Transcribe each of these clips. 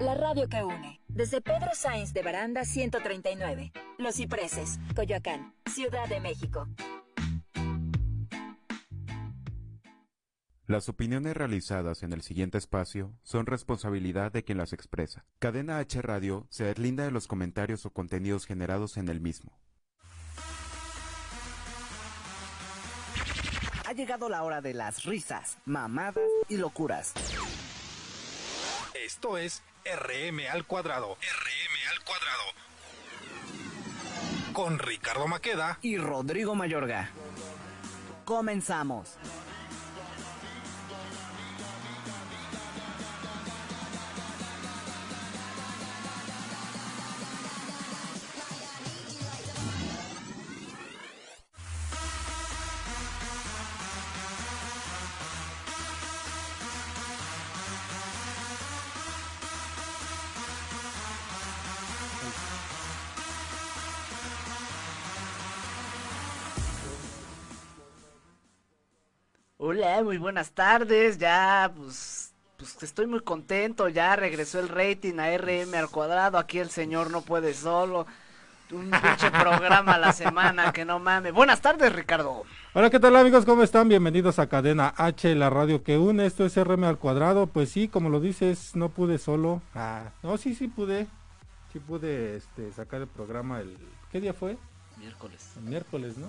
la radio que une. Desde Pedro Sainz de Baranda 139, Los Cipreses, Coyoacán, Ciudad de México. Las opiniones realizadas en el siguiente espacio son responsabilidad de quien las expresa. Cadena H Radio se deslinda de los comentarios o contenidos generados en el mismo. Ha llegado la hora de las risas, mamadas y locuras. Esto es RM al cuadrado. RM al cuadrado. Con Ricardo Maqueda y Rodrigo Mayorga. Comenzamos. Hola, muy buenas tardes. Ya, pues, pues estoy muy contento. Ya regresó el rating a RM al cuadrado. Aquí el señor no puede solo. Un pinche programa a la semana, que no mames. Buenas tardes, Ricardo. Hola, ¿qué tal amigos? ¿Cómo están? Bienvenidos a Cadena H, la radio que une. Esto es RM al cuadrado. Pues sí, como lo dices, no pude solo. Ah, no, sí, sí pude. Sí pude este, sacar el programa el... ¿Qué día fue? Miércoles. El miércoles, ¿no?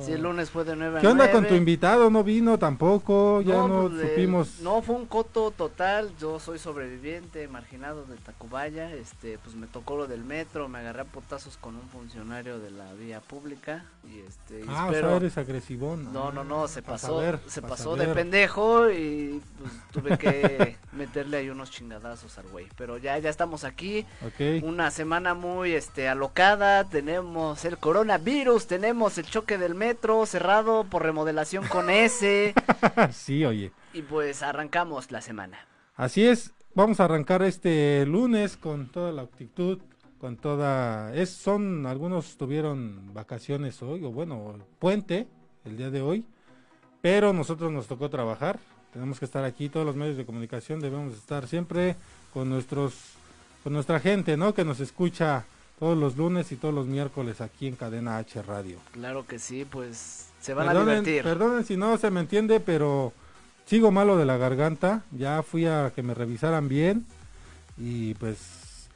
Sí, el lunes fue de 9 a ¿Qué onda con tu invitado? ¿No vino tampoco? Ya no, pues, supimos. no, fue un coto total. Yo soy sobreviviente, marginado de Tacubaya. Este, pues me tocó lo del metro. Me agarré a potazos con un funcionario de la vía pública. Y este. ah, espero... o sea, eres agresivón. No, no, no, se pasó. se pasó de pendejo y pues tuve que meterle ahí unos chingadazos al güey. Pero ya, ya estamos aquí. Okay. Una semana muy, este, alocada. Tenemos el coronavirus, tenemos el choque del metro cerrado por remodelación con S. sí, oye. Y pues arrancamos la semana. Así es, vamos a arrancar este lunes con toda la actitud, con toda... Es, son, algunos tuvieron vacaciones hoy, o bueno, puente el día de hoy, pero nosotros nos tocó trabajar, tenemos que estar aquí, todos los medios de comunicación debemos estar siempre con nuestros, con nuestra gente, ¿no? Que nos escucha todos los lunes y todos los miércoles aquí en Cadena H Radio. Claro que sí, pues se van a divertir. Perdonen si no se me entiende, pero sigo malo de la garganta. Ya fui a que me revisaran bien y pues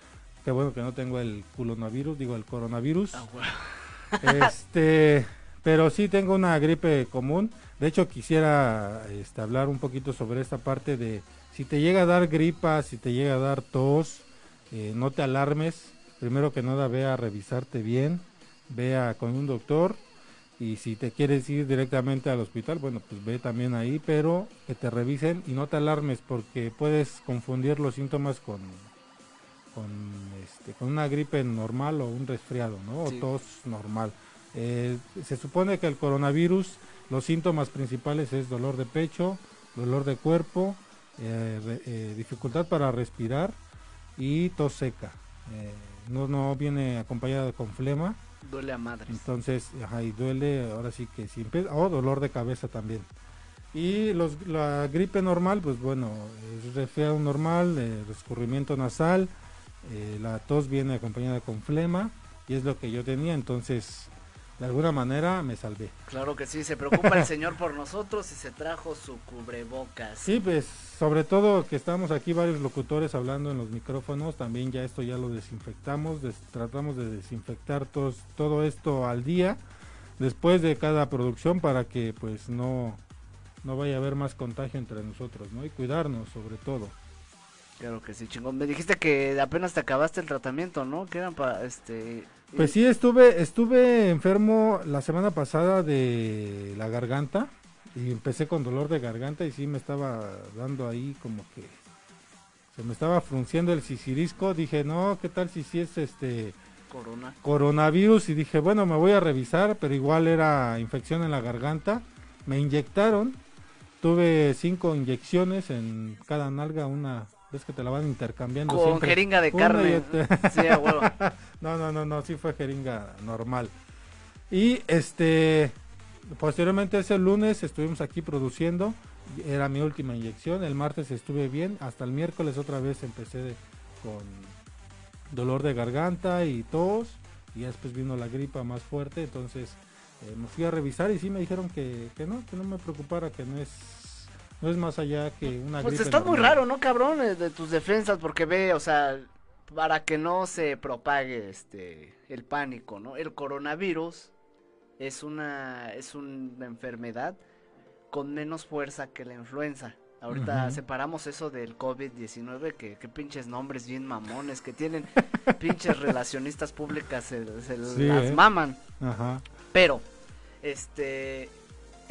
qué bueno que no tengo el coronavirus, digo el coronavirus. Ah, este, pero sí tengo una gripe común. De hecho quisiera este, hablar un poquito sobre esta parte de si te llega a dar gripa, si te llega a dar tos, eh, no te alarmes primero que nada ve a revisarte bien, vea con un doctor y si te quieres ir directamente al hospital, bueno, pues ve también ahí, pero que te revisen y no te alarmes porque puedes confundir los síntomas con con, este, con una gripe normal o un resfriado, ¿no? O tos normal. Eh, se supone que el coronavirus, los síntomas principales es dolor de pecho, dolor de cuerpo, eh, eh, dificultad para respirar y tos seca no, no viene acompañada con flema. Duele a madre. Entonces, ajá, y duele, ahora sí que siempre, o dolor de cabeza también. Y los, la gripe normal, pues bueno, es resfriado normal, eh, escurrimiento nasal, eh, la tos viene acompañada con flema, y es lo que yo tenía, entonces de alguna manera me salvé. Claro que sí, se preocupa el Señor por nosotros y se trajo su cubrebocas. Sí, pues sobre todo que estamos aquí varios locutores hablando en los micrófonos, también ya esto ya lo desinfectamos, tratamos de desinfectar todo esto al día después de cada producción para que pues no, no vaya a haber más contagio entre nosotros, ¿no? Y cuidarnos sobre todo. Claro que sí, chingón. Me dijiste que apenas te acabaste el tratamiento, ¿no? Que eran para este pues sí, estuve, estuve enfermo la semana pasada de la garganta y empecé con dolor de garganta y sí me estaba dando ahí como que se me estaba frunciendo el sisirisco. Dije, no, ¿qué tal si sí es este Corona. coronavirus? Y dije, bueno, me voy a revisar, pero igual era infección en la garganta. Me inyectaron, tuve cinco inyecciones en cada nalga, una Ves que te la van intercambiando. Con jeringa de carne. Sí, no, no, no, no, sí fue jeringa normal. Y este, posteriormente ese lunes estuvimos aquí produciendo. era mi última inyección, el martes estuve bien, hasta el miércoles otra vez empecé de- con dolor de garganta y tos, y después vino la gripa más fuerte, entonces eh, me fui a revisar y sí me dijeron que, que no, que no me preocupara, que no es, no es más allá que una Pues estás muy raro, ¿no, cabrón? eh, De tus defensas, porque ve, o sea, para que no se propague este el pánico, ¿no? El coronavirus es una es una enfermedad con menos fuerza que la influenza. Ahorita separamos eso del COVID-19, que, que pinches nombres bien mamones, que tienen pinches relacionistas públicas, se, se Sí, las ¿eh? maman. Ajá. Pero, este,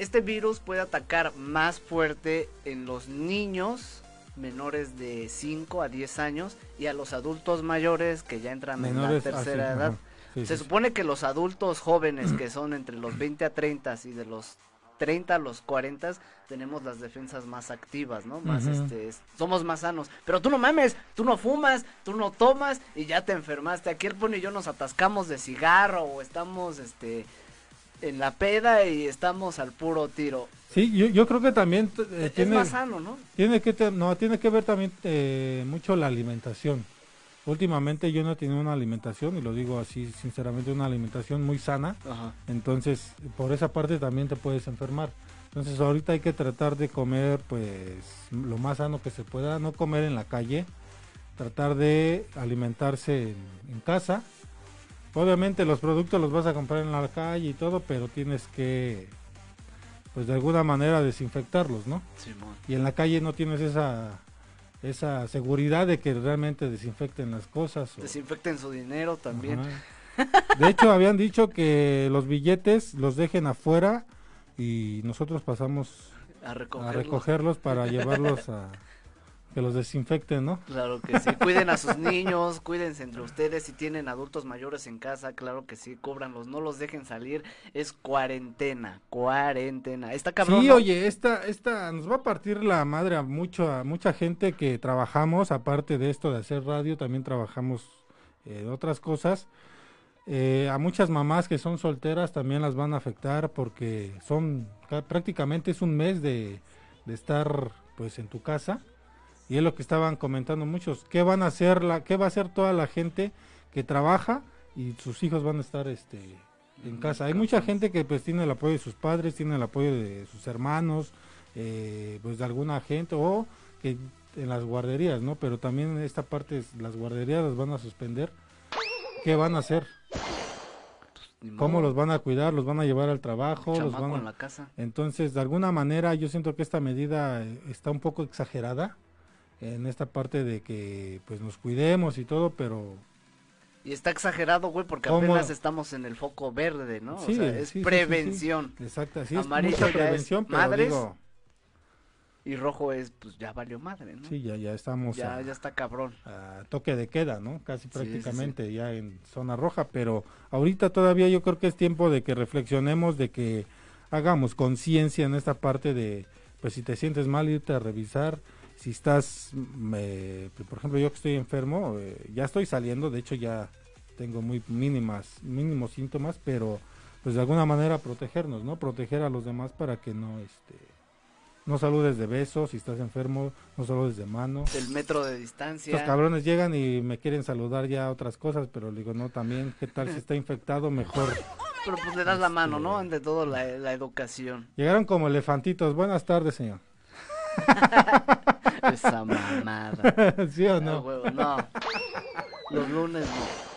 este virus puede atacar más fuerte en los niños menores de 5 a 10 años y a los adultos mayores que ya entran Menores, en ah, la sí, tercera edad. Sí, Se sí, supone que los adultos jóvenes que son entre los 20 a 30 y de los 30 a los 40 tenemos las defensas más activas, ¿no? Más este, es- somos más sanos. Pero tú no mames, tú no fumas, tú no tomas y ya te enfermaste. Aquí el Pony y yo nos atascamos de cigarro o estamos este en la peda y estamos al puro tiro. Sí, yo, yo creo que también eh, es tiene, más sano, ¿no? tiene que te- no tiene que ver también eh, mucho la alimentación. Últimamente yo no he tenido una alimentación y lo digo así sinceramente una alimentación muy sana, Ajá. entonces por esa parte también te puedes enfermar. Entonces ahorita hay que tratar de comer pues lo más sano que se pueda, no comer en la calle, tratar de alimentarse en, en casa. Obviamente los productos los vas a comprar en la calle y todo, pero tienes que pues de alguna manera desinfectarlos, ¿no? Simón. Y en la calle no tienes esa esa seguridad de que realmente desinfecten las cosas. o- Desinfecten su dinero también. Ajá. De hecho, habían dicho que los billetes los dejen afuera y nosotros pasamos A a recogerlos. recogerlos para llevarlos a que los desinfecten, ¿no? Claro que sí. Cuiden a sus niños, cuídense entre ustedes. Si tienen adultos mayores en casa, claro que sí, cúbranlos, no los dejen salir. Es cuarentena, cuarentena. Está cabrón. Sí, ¿no? oye, esta, esta nos va a partir la madre a mucho, a mucha gente que trabajamos, aparte de esto de hacer radio, también trabajamos eh, otras cosas. Eh, a muchas mamás que son solteras también las van a afectar porque son ca- prácticamente es un mes de, de estar pues en tu casa y es lo que estaban comentando muchos. ¿Qué van a hacer la, qué va a hacer toda la gente que trabaja y sus hijos van a estar este en casa? Hay mucha gente que pues tiene el apoyo de sus padres, tiene el apoyo de sus hermanos, eh, pues de alguna gente o que en las guarderías, ¿no? Pero también en esta parte las guarderías las van a suspender. ¿Qué van a hacer? Ni ¿Cómo los van a cuidar? ¿Los van a llevar al trabajo? ¿Los van a- en la casa. Entonces, de alguna manera, yo siento que esta medida eh, está un poco exagerada en esta parte de que pues nos cuidemos y todo, pero Y está exagerado, güey, porque ¿Cómo? apenas estamos en el foco verde, ¿no? Sí, o sea, es sí, sí, sí. prevención. exacto, sí es Amarillo mucha es prevención, pero madres, digo, Y rojo es, pues ya valió madre, ¿no? sí, ya, ya estamos ya, a, ya está cabrón. a toque de queda, ¿no? Casi prácticamente ya en zona roja, pero ahorita todavía yo creo que es tiempo de que reflexionemos, de que hagamos conciencia en esta parte de, pues si te sientes mal, irte a revisar, si estás, mm, eh, por ejemplo, yo que estoy enfermo, eh, ya estoy saliendo, de hecho ya tengo muy mínimas, mínimos síntomas, pero pues de alguna manera protegernos, ¿no? Proteger a los demás para que no, este, no saludes de besos, si estás enfermo, no saludes de mano. El metro de distancia. cabrones llegan y me quieren saludar ya otras cosas, pero le digo, no, también, ¿qué tal si está infectado? Mejor. Pero pues le das la mano, ¿no? Este- Ante todo la, la educación. Llegaron como elefantitos. Buenas tardes, señor. Esa mamada. ¿Sí o No, no? huevo, no. Los lunes no.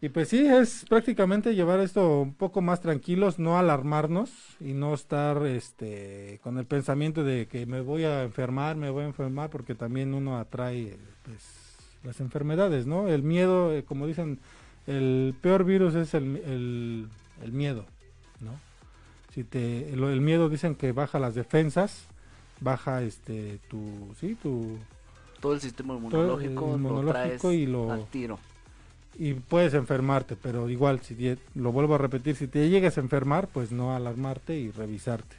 Y pues sí, es prácticamente llevar esto un poco más tranquilos, no alarmarnos y no estar este con el pensamiento de que me voy a enfermar, me voy a enfermar, porque también uno atrae pues las enfermedades, ¿no? El miedo, eh, como dicen, el peor virus es el, el, el miedo, ¿no? Si te, el, el miedo dicen que baja las defensas, baja este tu, sí, tu, Todo el sistema el inmunológico, lo inmunológico traes y lo- al tiro. y puedes enfermarte, pero igual, si lo vuelvo a repetir, si te llegas a enfermar, pues no alarmarte y revisarte.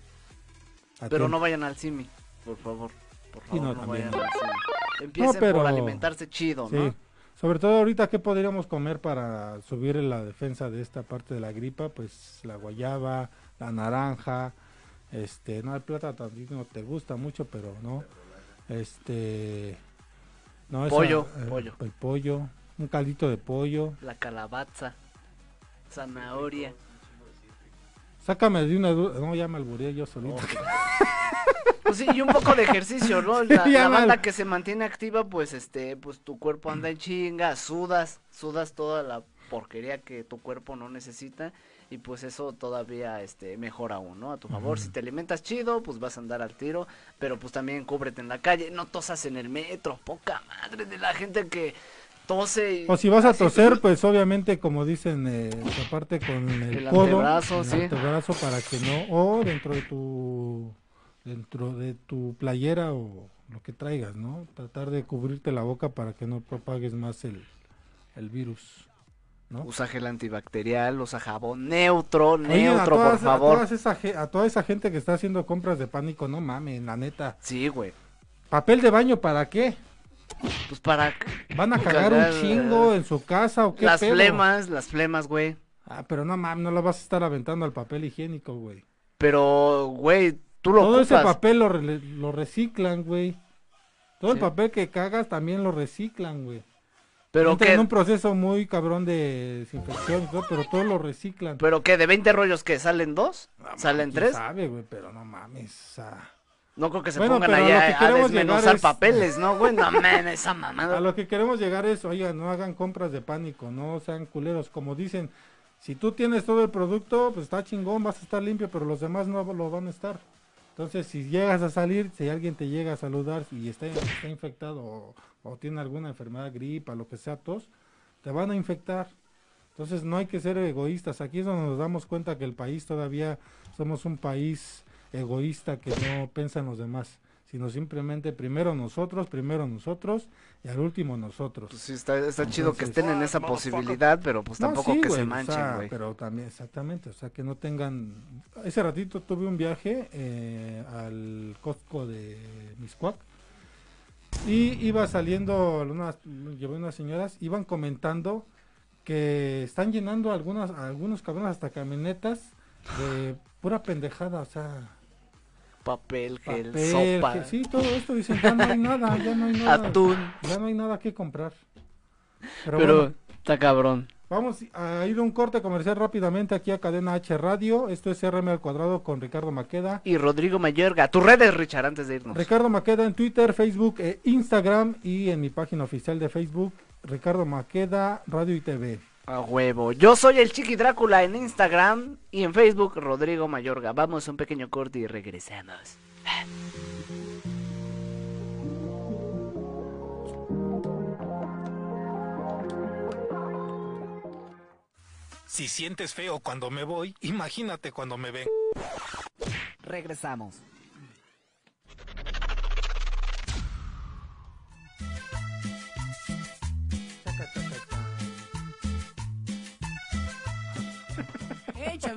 Pero no vayan al CIMI, por favor. Por favor, no, no, también vayan no. al CIMI. Empiecen pero- por alimentarse chido, Sí. ¿no? Sobre todo ahorita, ¿qué podríamos comer para subir la defensa de esta parte de la gripa? Pues la guayaba, la naranja, Este, no, el plátano a ti no te gusta mucho, pero no. Este, no, esa- Pollo, eh, pollo. El pollo, un caldito de pollo. La calabaza, zanahoria. Sácame de una duda. No, ya me alburé yo solito. Pues sí, y un poco de ejercicio, ¿no? La, banda que se mantiene activa, pues este, pues tu cuerpo anda en chinga, sudas, sudas toda la porquería que tu cuerpo no necesita y pues eso todavía este mejora aún, ¿no? A tu favor, si te alimentas chido, pues vas a andar al tiro, pero pues también cúbrete en la calle, no tosas en el metro, poca madre de la gente que tose y O si vas a toser, pues obviamente, como dicen, eh, aparte con el, El codo, antebrazo, el sí. antebrazo para que no, o dentro de tu, dentro de tu playera o lo que traigas, ¿no? Tratar de cubrirte la boca para que no propagues más el, el virus, ¿no? usa gel antibacterial, usa jabón neutro, Oye, neutro, por favor. A, todas esa, a toda esa gente que está haciendo compras de pánico, no mames, la neta. Sí, güey. ¿Papel de baño para qué? Pues para ¿Van a cagar Cagar, un chingo en su casa o qué las pedo? flemas, las flemas, güey. Ah, pero no mames, no lo vas a estar aventando al papel higiénico, güey. Pero, güey, tú lo Todo ese papel lo, re- lo reciclan, güey. Todo el papel que cagas también lo reciclan, güey. Pero Entra en un proceso muy cabrón de desinfección y todo, pero todo lo reciclan. pero qué, de 20 rollos que salen dos, salen ¿Quién tres. sabe, güey, pero no mames. No creo que se Bueno, pongan a allá a, llegar desmenuzar es- papeles, ¿no, güey? No mames, esa mamada. a lo que queremos llegar es, oigan, no hagan compras de pánico, no sean culeros. Como dicen, si tú tienes todo el producto, pues está chingón, vas a estar limpio, pero los demás no lo van a estar. Entonces, si llegas a salir, si alguien te llega a saludar y está, está infectado o, o tiene alguna enfermedad, gripa, lo que sea, tos, te van a infectar. Entonces, no hay que ser egoístas. Aquí es donde nos damos cuenta que el país todavía somos un país egoísta que no piensa en los demás, sino simplemente primero nosotros, primero nosotros y al último nosotros. Pues sí, está, está chido que estén en esa posibilidad, pero pues No, tampoco sí, que se o manchen, sea, güey. pero también, exactamente, o sea, que no tengan... Ese ratito tuve un viaje eh, al Costco de Miscuac y iba saliendo, unas, llevé unas señoras, iban comentando que están llenando algunas, algunos cabrones hasta camionetas de pura pendejada, o sea, Papel, gel, papel, sopa, sí, todo esto, dicen, ya no hay nada, ya no hay nada, atún. ya no hay nada que comprar. Pero, Pero bueno, está cabrón. Vamos a ir a un corte comercial rápidamente aquí a Cadena H Radio. Esto es RM al cuadrado con Ricardo Maqueda. Y Rodrigo Mayorga, tus redes, Richard, antes de irnos. Ricardo Maqueda en Twitter, Facebook e Instagram y en mi página oficial de Facebook, Ricardo Maqueda Radio y TV. A huevo. Yo soy el Chiqui Drácula en Instagram y en Facebook, Rodrigo Mayorga. Vamos a un pequeño corte y regresamos. Si sientes feo cuando me voy, imagínate cuando me ven. Regresamos.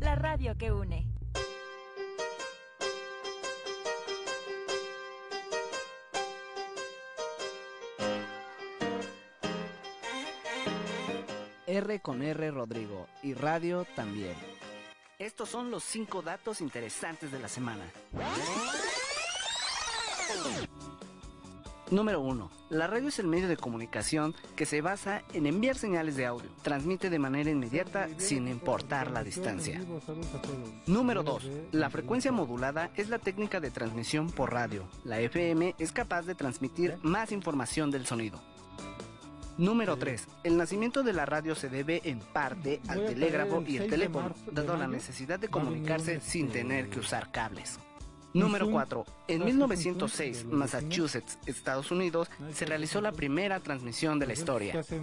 la radio que une. R con R Rodrigo y radio también. Estos son los cinco datos interesantes de la semana. Número 1. La radio es el medio de comunicación que se basa en enviar señales de audio. Transmite de manera inmediata sin importar la distancia. Número 2. La frecuencia modulada es la técnica de transmisión por radio. La FM es capaz de transmitir más información del sonido. Número 3. El nacimiento de la radio se debe en parte al telégrafo y el 6 de teléfono, dado la necesidad de comunicarse un, sin tener que usar cables. Número Zoom. 4. En ¿Sabes qué es un 1906, Zoom? De los Massachusetts, Estados Unidos, se realizó la primera transmisión de la historia. este,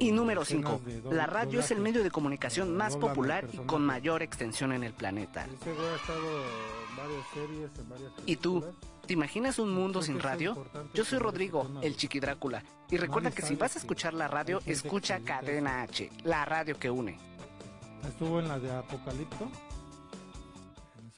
Y número escenas 5. de doble- La radio es el medio de comunicación más Doblan al popular y con mayor extensión en el planeta. ¿Y tú? ¿Te imaginas un mundo sin radio? Yo soy Rodrigo, personas- el Chiqui Drácula. Y recuerda que si vas a escuchar la radio, escucha Cadena H, la radio que une. Estuvo en la de Apocalipto.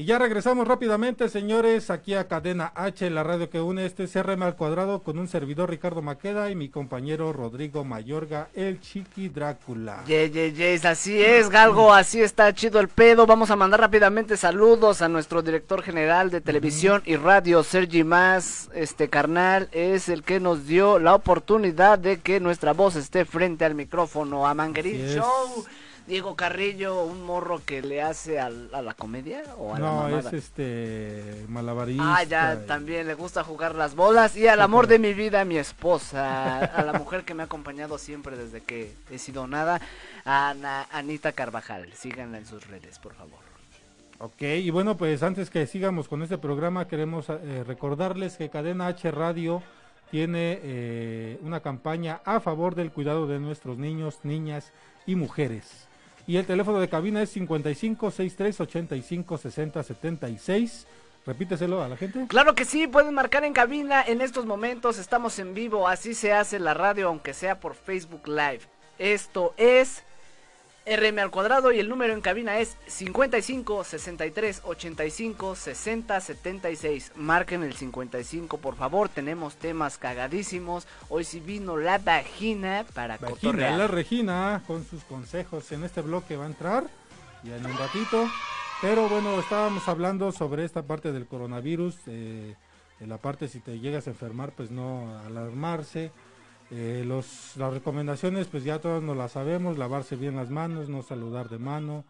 Y ya regresamos rápidamente, señores, aquí a Cadena H, la radio que une este CRM al cuadrado con un servidor Ricardo Maqueda y mi compañero Rodrigo Mayorga, el Chiqui Drácula. Yes, yes, yes, así es, Galgo, así está chido el pedo. Vamos a mandar rápidamente saludos a nuestro director general de televisión y radio, Sergi Más. Este carnal es el que nos dio la oportunidad de que nuestra voz esté frente al micrófono. A Manguerín Así es. Diego Carrillo, un morro que le hace al- a, la comedia o a la No, es este malabarista. Ah, ya, y- también le gusta jugar las bolas. Y al amor de mi vida, mi esposa. A la mujer que me ha acompañado siempre desde que he sido nada. A Ana- Anita Carvajal. Síganla en sus redes, por favor. Ok, y bueno, pues antes que sigamos con este programa, queremos eh, recordarles que Cadena H Radio tiene eh, una campaña a favor del cuidado de nuestros niños, niñas y mujeres. Y el teléfono de cabina es 55 63 85 60 76. Repíteselo a la gente. Claro que sí, pueden marcar en cabina. En estos momentos estamos en vivo. Así se hace la radio, aunque sea por Facebook Live. Esto es RM al cuadrado y el número en cabina es 55 63 85 60 76. Marquen el 55, por favor. Tenemos temas cagadísimos. Hoy sí vino la vagina para Regina, cotorrear. la Regina, con sus consejos en este bloque va a entrar ya en un ratito. Pero bueno, estábamos hablando sobre esta parte del coronavirus, eh, en la parte si te llegas a enfermar, pues no alarmarse. Eh, los, las recomendaciones, pues ya todos nos las sabemos, lavarse bien las manos, no saludar de mano,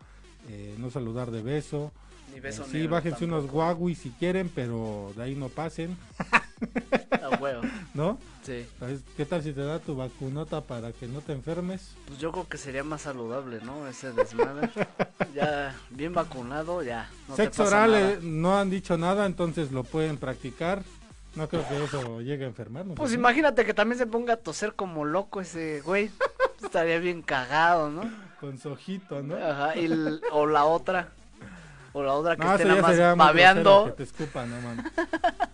eh, no saludar de beso. Ni Eh, beso sí, negro bájense unos tampoco. guagui si quieren, pero de ahí no pasen, Ah, huevo, ¿no? sí. ¿Sabes? ¿Qué tal si te da tu vacunota para que no te enfermes? Pues yo creo que sería más saludable, ¿no? Ese desmadre. ya bien vacunado, ya. No Sexo oral nada. eh, no han dicho nada, entonces lo pueden practicar. No creo que eso llegue a enfermarnos. Pues imagínate que también se ponga a toser como loco ese güey. Estaría bien cagado, ¿no? Con su ojito, ¿no? Ajá, y el- o la otra. O la otra que No, esté nada más babeando. que te escupan, no.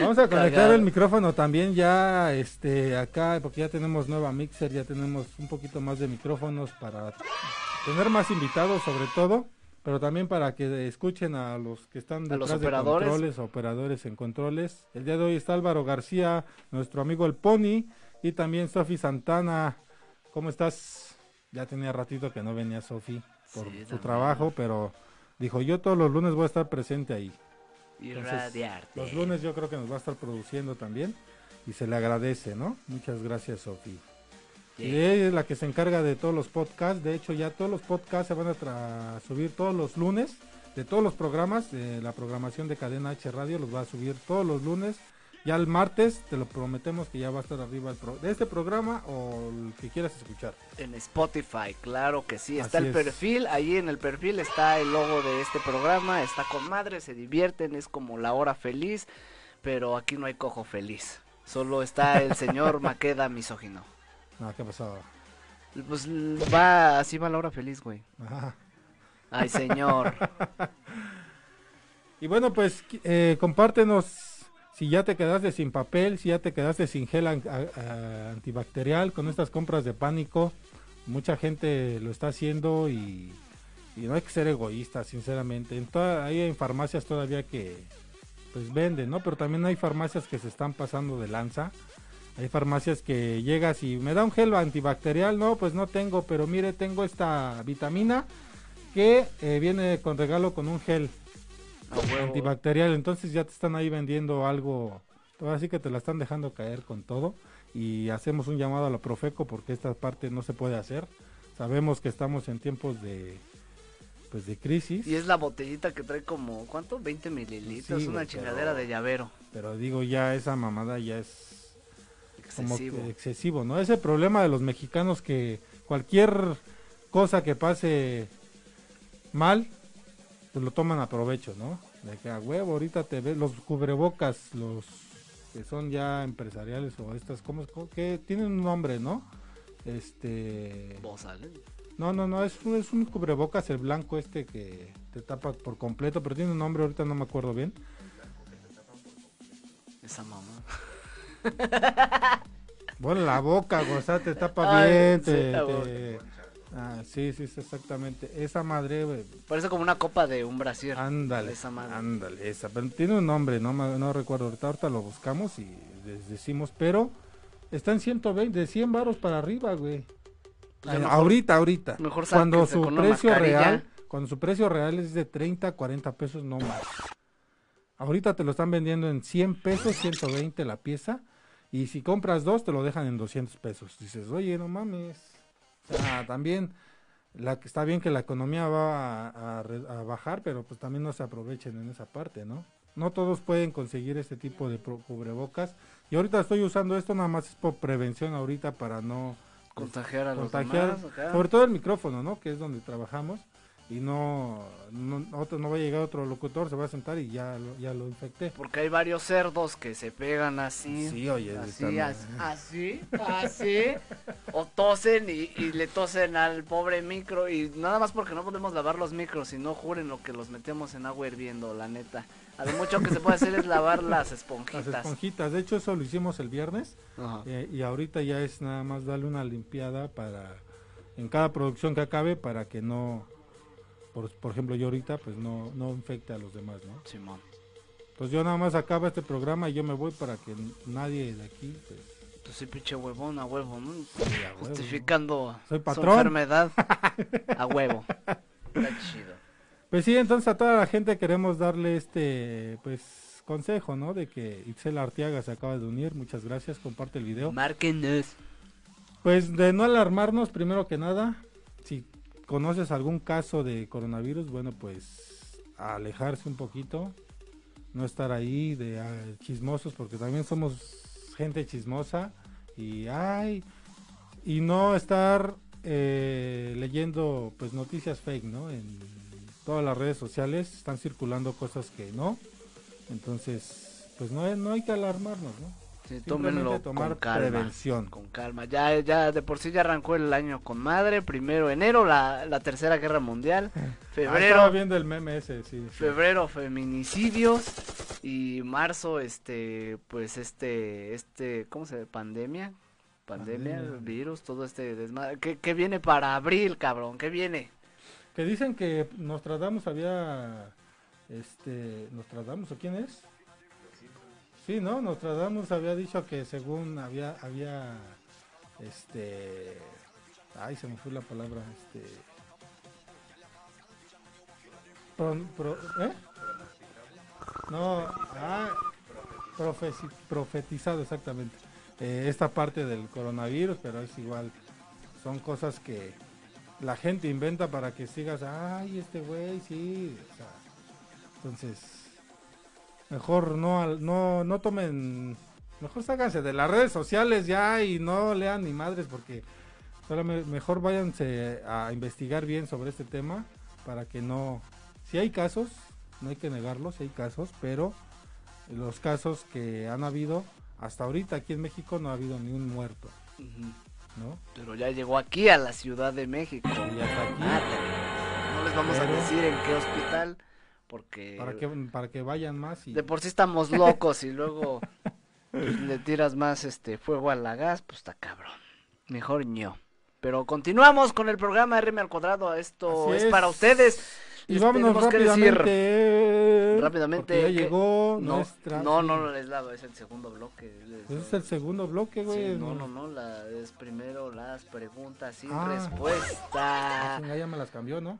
Vamos a conectar Cagado. el micrófono también ya este acá porque ya tenemos nueva mixer, ya tenemos un poquito más de micrófonos para tener más invitados sobre todo, pero también para que escuchen a los que están los detrás de controles, operadores en controles. El día de hoy está Álvaro García, nuestro amigo el Pony y también Sofi Santana. ¿Cómo estás? Ya tenía ratito que no venía Sofi por Sí, su también. trabajo, pero dijo, "Yo todos los lunes voy a estar presente ahí." Y Entonces. Los lunes yo creo que nos va a estar produciendo también y se le agradece, ¿no? Muchas gracias, Sofi. Y ella es la que se encarga de todos los podcasts. De hecho, ya todos los podcasts se van a tra- subir todos los lunes. De todos los programas, de la programación de Cadena H Radio los va a subir todos los lunes. Ya el martes te lo prometemos que ya va a estar arriba el pro- de este programa o el que quieras escuchar. En Spotify, claro que sí. Está Así el es. perfil, ahí en el perfil está el logo de este programa. Está con madre, se divierten, es como la hora feliz. Pero aquí no hay cojo feliz. Solo está el señor Maqueda misógino. No, ¿qué pasó? Pues va, así va la hora feliz, güey. Ajá. Ay, señor. Y bueno, pues eh, compártenos si ya te quedaste sin papel, si ya te quedaste sin gel an- antibacterial con estas compras de pánico. Mucha gente lo está haciendo y, y no hay que ser egoísta, sinceramente. En hay en farmacias todavía que pues venden, ¿no? Pero también hay farmacias que se están pasando de lanza. Hay farmacias que llegas y me da un gel antibacterial, no, pues no tengo, pero mire, tengo esta vitamina que eh, viene con regalo con un gel antibacterial, entonces ya te están ahí vendiendo algo Ahora sí que te la están dejando caer con todo y hacemos un llamado a la Profeco porque esta parte no se puede hacer. Sabemos que estamos en tiempos de pues de crisis, Y es la botellita que trae como, ¿cuánto? 20 mililitros, Sí, una chingadera de llavero. pero digo ya esa mamada ya es Excesivo. que excesivo, ¿no? Ese problema de los mexicanos que cualquier cosa que pase mal, pues lo toman a provecho, ¿no? De que a huevo, ahorita te ves los cubrebocas, los que son ya empresariales o estas, ¿cómo es? que tienen un nombre, ¿no? Este... Bozal, ¿eh? No, no, no, es un, es un cubrebocas, el blanco este que te tapa por completo, pero tiene un nombre, ahorita no me acuerdo bien. Esa mamá. Bueno, la boca, o sea, te tapa Ay, bien, sí, te, la te- Ah, sí, sí, sí, exactamente. Esa madre, güey, Parece como una copa de un brasier. ándale, Esa madre. ándale, esa. Pero tiene un nombre, no, no recuerdo ahorita, ahorita lo buscamos y les decimos, pero está en 120, de 100 varos para arriba, güey. Mejor- ahorita, ahorita. mejor cuando su precio real, cuando su precio real es de 30, 40 pesos, no más. Ahorita te lo están vendiendo en 100 pesos, 120 la pieza. Y si compras dos, te lo dejan en 200 pesos. Dices, oye, no mames. O sea, también la, está bien que la economía va a, a re- a bajar, pero pues también no se aprovechen en esa parte, ¿no? No todos pueden conseguir este tipo de cubrebocas. Y ahorita estoy usando esto nada más es por prevención ahorita para no Contagiar a los contagiar, demás. sobre todo el micrófono, ¿no? Que es donde trabajamos y no no, otro, no va a llegar otro locutor, se va a sentar y ya lo, ya lo infecté. Porque hay varios cerdos que se pegan así. Sí, oye, Así, así, así, así, o tosen y, y le tosen al pobre micro y nada más porque no podemos lavar los micros y no juren lo que los metemos en agua hirviendo, la neta. A lo mucho que se puede hacer es lavar las Las esponjitas. esponjitas, de hecho eso lo hicimos el viernes eh, y ahorita ya es nada más darle una limpiada para en cada producción que acabe para que no por, por ejemplo yo ahorita pues no no infecte a los demás, ¿no? Simón. Pues yo nada más acaba este programa y yo me voy para que nadie de aquí pues, Pues sí, pinche huevón, a huevo, ¿no? a huevo, ¿no? Justificando su enfermedad. A huevo. Está chido. Pues sí, entonces a toda la gente queremos darle este pues consejo, ¿no? De que Itzel Arteaga se acaba de unir, muchas gracias, comparte el video. Márquenos. Pues de no alarmarnos, primero que nada, si conoces algún caso de coronavirus, bueno, pues alejarse un poquito, no estar ahí de ah, chismosos, porque también somos gente chismosa y ay, y no estar eh, leyendo pues noticias fake, ¿no? En todas las redes sociales están circulando cosas que no, entonces pues no, no hay que alarmarnos, ¿no? Sí, tómenlo tomar con calma. prevención. Con calma. Ya, ya de por sí ya arrancó el año con madre. Primero enero, la, la tercera guerra mundial. Ah, estaba Febrero, viendo el meme ese, sí. sí. febrero feminicidios. Y marzo, este, pues este, este, ¿cómo se? Pandemia. Pandemia, Pandemia. virus, todo este desmadre. ¿Qué, qué viene para abril, cabrón? ¿Qué viene? Que dicen que Nostradamus había, este, Nostradamus, ¿o quién es? Sí, ¿no? Nostradamus había dicho que según había, había, este, ay, se me fue la palabra, este, pro- ¿eh? No, ah, profetizado exactamente. Eh, esta parte del coronavirus, pero es igual, son cosas que la gente inventa para que sigas, ay, este güey, sí. o sea, entonces, mejor no, al- no, no tomen, mejor ságanse de las redes sociales ya y no lean ni madres porque mejor váyanse a investigar bien sobre este tema para que no, si hay casos, no hay que negarlos, si hay casos, pero los casos que han habido, hasta ahorita aquí en México no ha habido ni un muerto. ¿no? Pero ya llegó aquí a la Ciudad de México. Y hasta aquí, Mátale. No les vamos a decir en qué hospital. Porque para que, para que vayan más y... de por sí estamos locos y luego pues, le tiras más este fuego a la gas, pues está cabrón. Mejor ño. Pero continuamos con el programa RM al cuadrado. Esto es, es. para ustedes. Y Les vámonos que decir- rápidamente. Rápidamente, porque ya que- llegó No, nuestra. no, no, no es la, es el segundo bloque. es- Ese es el segundo bloque, Sí, güey. no, no, no, la, es primero las preguntas sin Ah. Ah, respuesta. chinga, ya me las cambió, ¿no?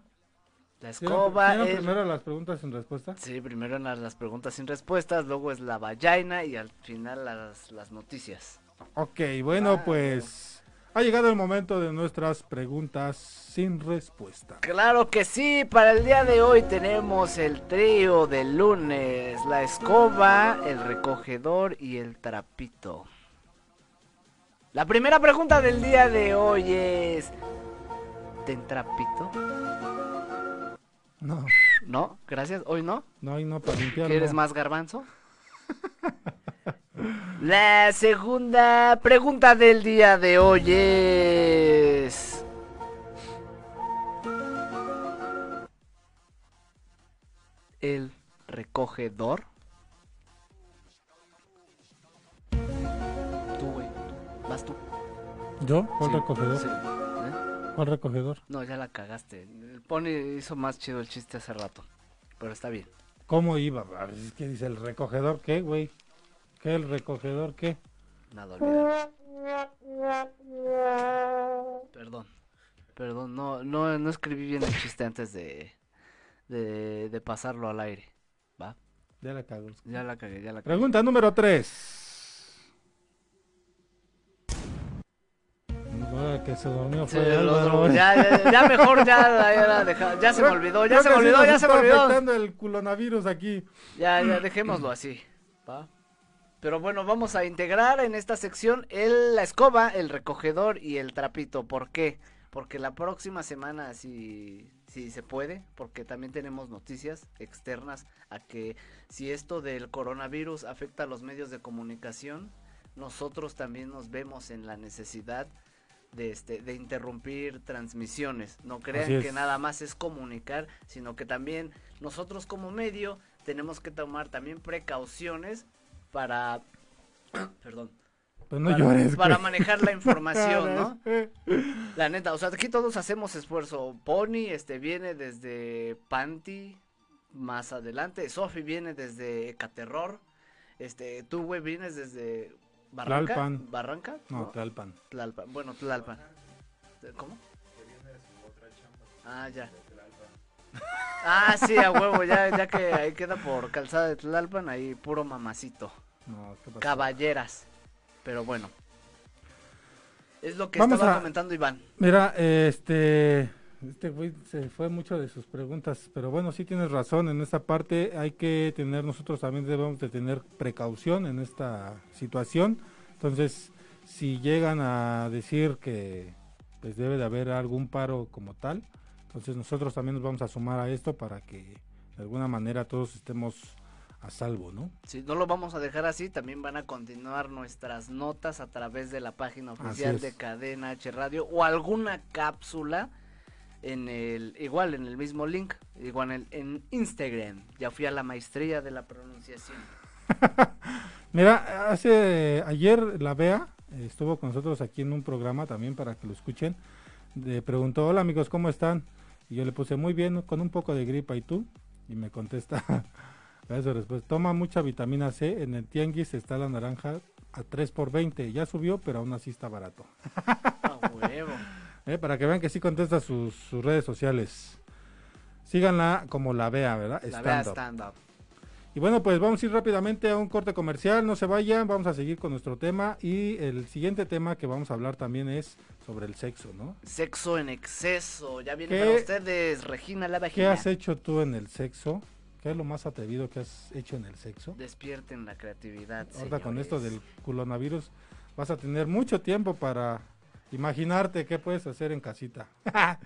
La ¿Hicieron- escoba hicieron es... primero las preguntas sin respuesta? Sí, primero eran las preguntas sin respuestas, luego es la vallaina y al final las, las noticias. Ok, bueno, Ah, pues ha llegado el momento de nuestras preguntas sin respuesta. Claro que sí, para el día de hoy tenemos el trío del lunes, la escoba, el recogedor y el trapito. La primera pregunta del día de hoy es... ¿Ten trapito? No, No, gracias, hoy no. no hay no para limpiarlo. ¿Quieres más garbanzo? La segunda pregunta del día de hoy es... ¿El recogedor? Tú, güey. Vas tú. ¿Yo? ¿Cuál Sí, recogedor? sí. ¿Cuál recogedor? No, ya la cagaste. El Pony hizo más chido el chiste hace rato. Pero está bien. ¿Cómo iba? A ver, es que dice el recogedor, ¿qué, güey? ¿Qué el recogedor, qué? Nada, olvídalo. Perdón. Perdón, no, no, no escribí bien el chiste antes de, de, de pasarlo al aire. ¿Va? Ya la cago. Ya la cagué, ya la cagué. Pregunta número 3. Que se durmió Sí, fue el Álvaro, otro, ya, ya, ya mejor, ya, ya, se me olvidó, ya se me sí olvidó, ya se me olvidó. afectando el coronavirus aquí. Ya, ya, dejémoslo así. ¿va? Pero bueno, vamos a integrar en esta sección el, la escoba, el recogedor y el trapito. ¿Por qué? Porque la próxima semana, si, si se puede, porque también tenemos noticias externas a que si esto del coronavirus afecta a los medios de comunicación, nosotros también nos vemos en la necesidad de, este, de interrumpir transmisiones. No crean es. que nada más es comunicar, sino que también nosotros como medio tenemos que tomar también precauciones para... Perdón. Pues no para, llores, para manejar la información, ¿no? La neta, o sea, aquí todos hacemos esfuerzo. Pony, este, viene desde Panty, más adelante. Sofi viene desde Caterror. Este, tú, güey, vienes desde Barranca. Tlalpan. ¿Barranca? No, Tlalpan. Tlalpan. Bueno, Tlalpan. ¿Cómo? Ah, ya. Ah, sí, a huevo, ya, ya que ahí queda por calzada de Tlalpan, ahí puro mamacito. No, ¿qué pasó? Caballeras. Pero bueno. Es lo que Vamos estaba a- comentando Iván. Mira, este, este güey se fue mucho de sus preguntas, pero bueno, sí tienes razón, en esta parte hay que tener, nosotros también debemos de tener precaución en esta situación, entonces, si llegan a decir que pues debe de haber algún paro como tal, entonces nosotros también nos vamos a sumar a esto para que de alguna manera todos estemos a salvo, ¿no? Si no lo vamos a dejar así, también van a continuar nuestras notas a través de la página oficial de Cadena H Radio o alguna cápsula en el igual en el mismo link, igual en, en Instagram. Ya fui a la maestría de la pronunciación. Mira, hace ayer la Bea eh, estuvo con nosotros aquí en un programa también para que lo escuchen. Le preguntó, hola amigos, ¿cómo están? Y yo le puse muy bien, con un poco de gripa, ¿y tú? Y me contesta, eso después, toma mucha vitamina C, en el tianguis está la naranja a 3 por 20, ya subió, pero aún así está barato. A huevo. Eh, para que vean que sí contesta sus, sus redes sociales. Síganla como la Bea, ¿verdad? La vea Stand Up. stand up. Y bueno, pues vamos a ir rápidamente a un corte comercial, no se vayan, vamos a seguir con nuestro tema y el siguiente tema que vamos a hablar también es sobre el sexo, ¿no? Sexo en exceso. Ya viene ¿Qué- para ustedes Regina la ¿Qué vagina. has hecho tú en el sexo? ¿Qué es lo más atrevido que has hecho en el sexo? Despierten la creatividad. Ahorita con esto del coronavirus vas a tener mucho tiempo para imaginarte qué puedes hacer en casita.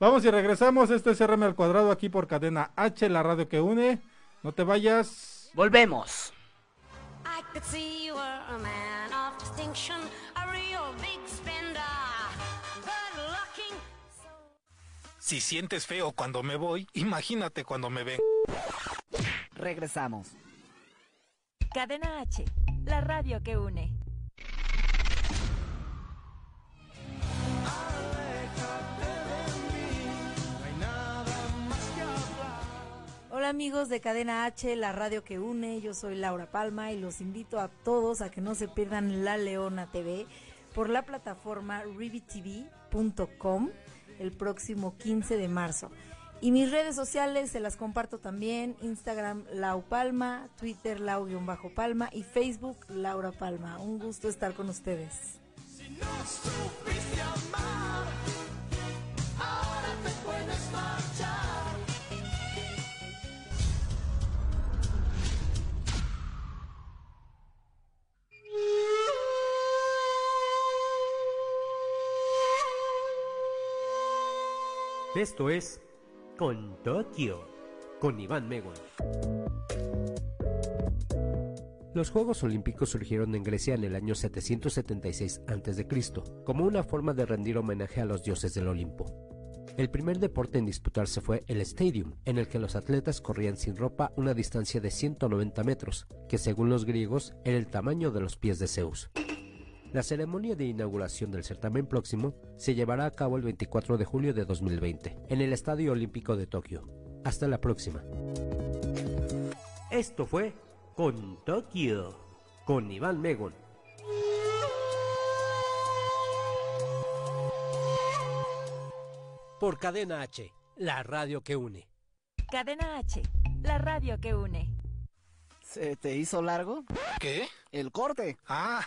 vamos y regresamos, esto es RM al cuadrado aquí por cadena H, la radio que une. No te vayas. Volvemos. I could see you were a man of distinction, a real big spender. Good looking, so Si sientes feo cuando me voy, imagínate cuando me ven. Regresamos. Cadena H, la radio que une. Hola amigos de Cadena H, la radio que une, yo soy Laura Palma y los invito a todos a que no se pierdan La Leona TV por la plataforma rivitv.com el próximo 15 de marzo. Y mis redes sociales se las comparto también, Instagram Lau Palma, Twitter Lau-Palma y Facebook Laura Palma. Un gusto estar con ustedes. Esto es Con Tokio, con Iván Megon. Los Juegos Olímpicos surgieron en Grecia en el año 776 a.C., como una forma de rendir homenaje a los dioses del Olimpo. El primer deporte en disputarse fue el Stadium, en el que los atletas corrían sin ropa una distancia de 190 metros, que según los griegos era el tamaño de los pies de Zeus. La ceremonia de inauguración del certamen próximo se llevará a cabo el 24 de julio de 2020 en el Estadio Olímpico de Tokio. Hasta la próxima. Esto fue Con Tokio, con Iván Megon. Por Cadena H, la radio que une. Cadena H, la radio que une. ¿Se te hizo largo? ¿Qué? El corte. Ah.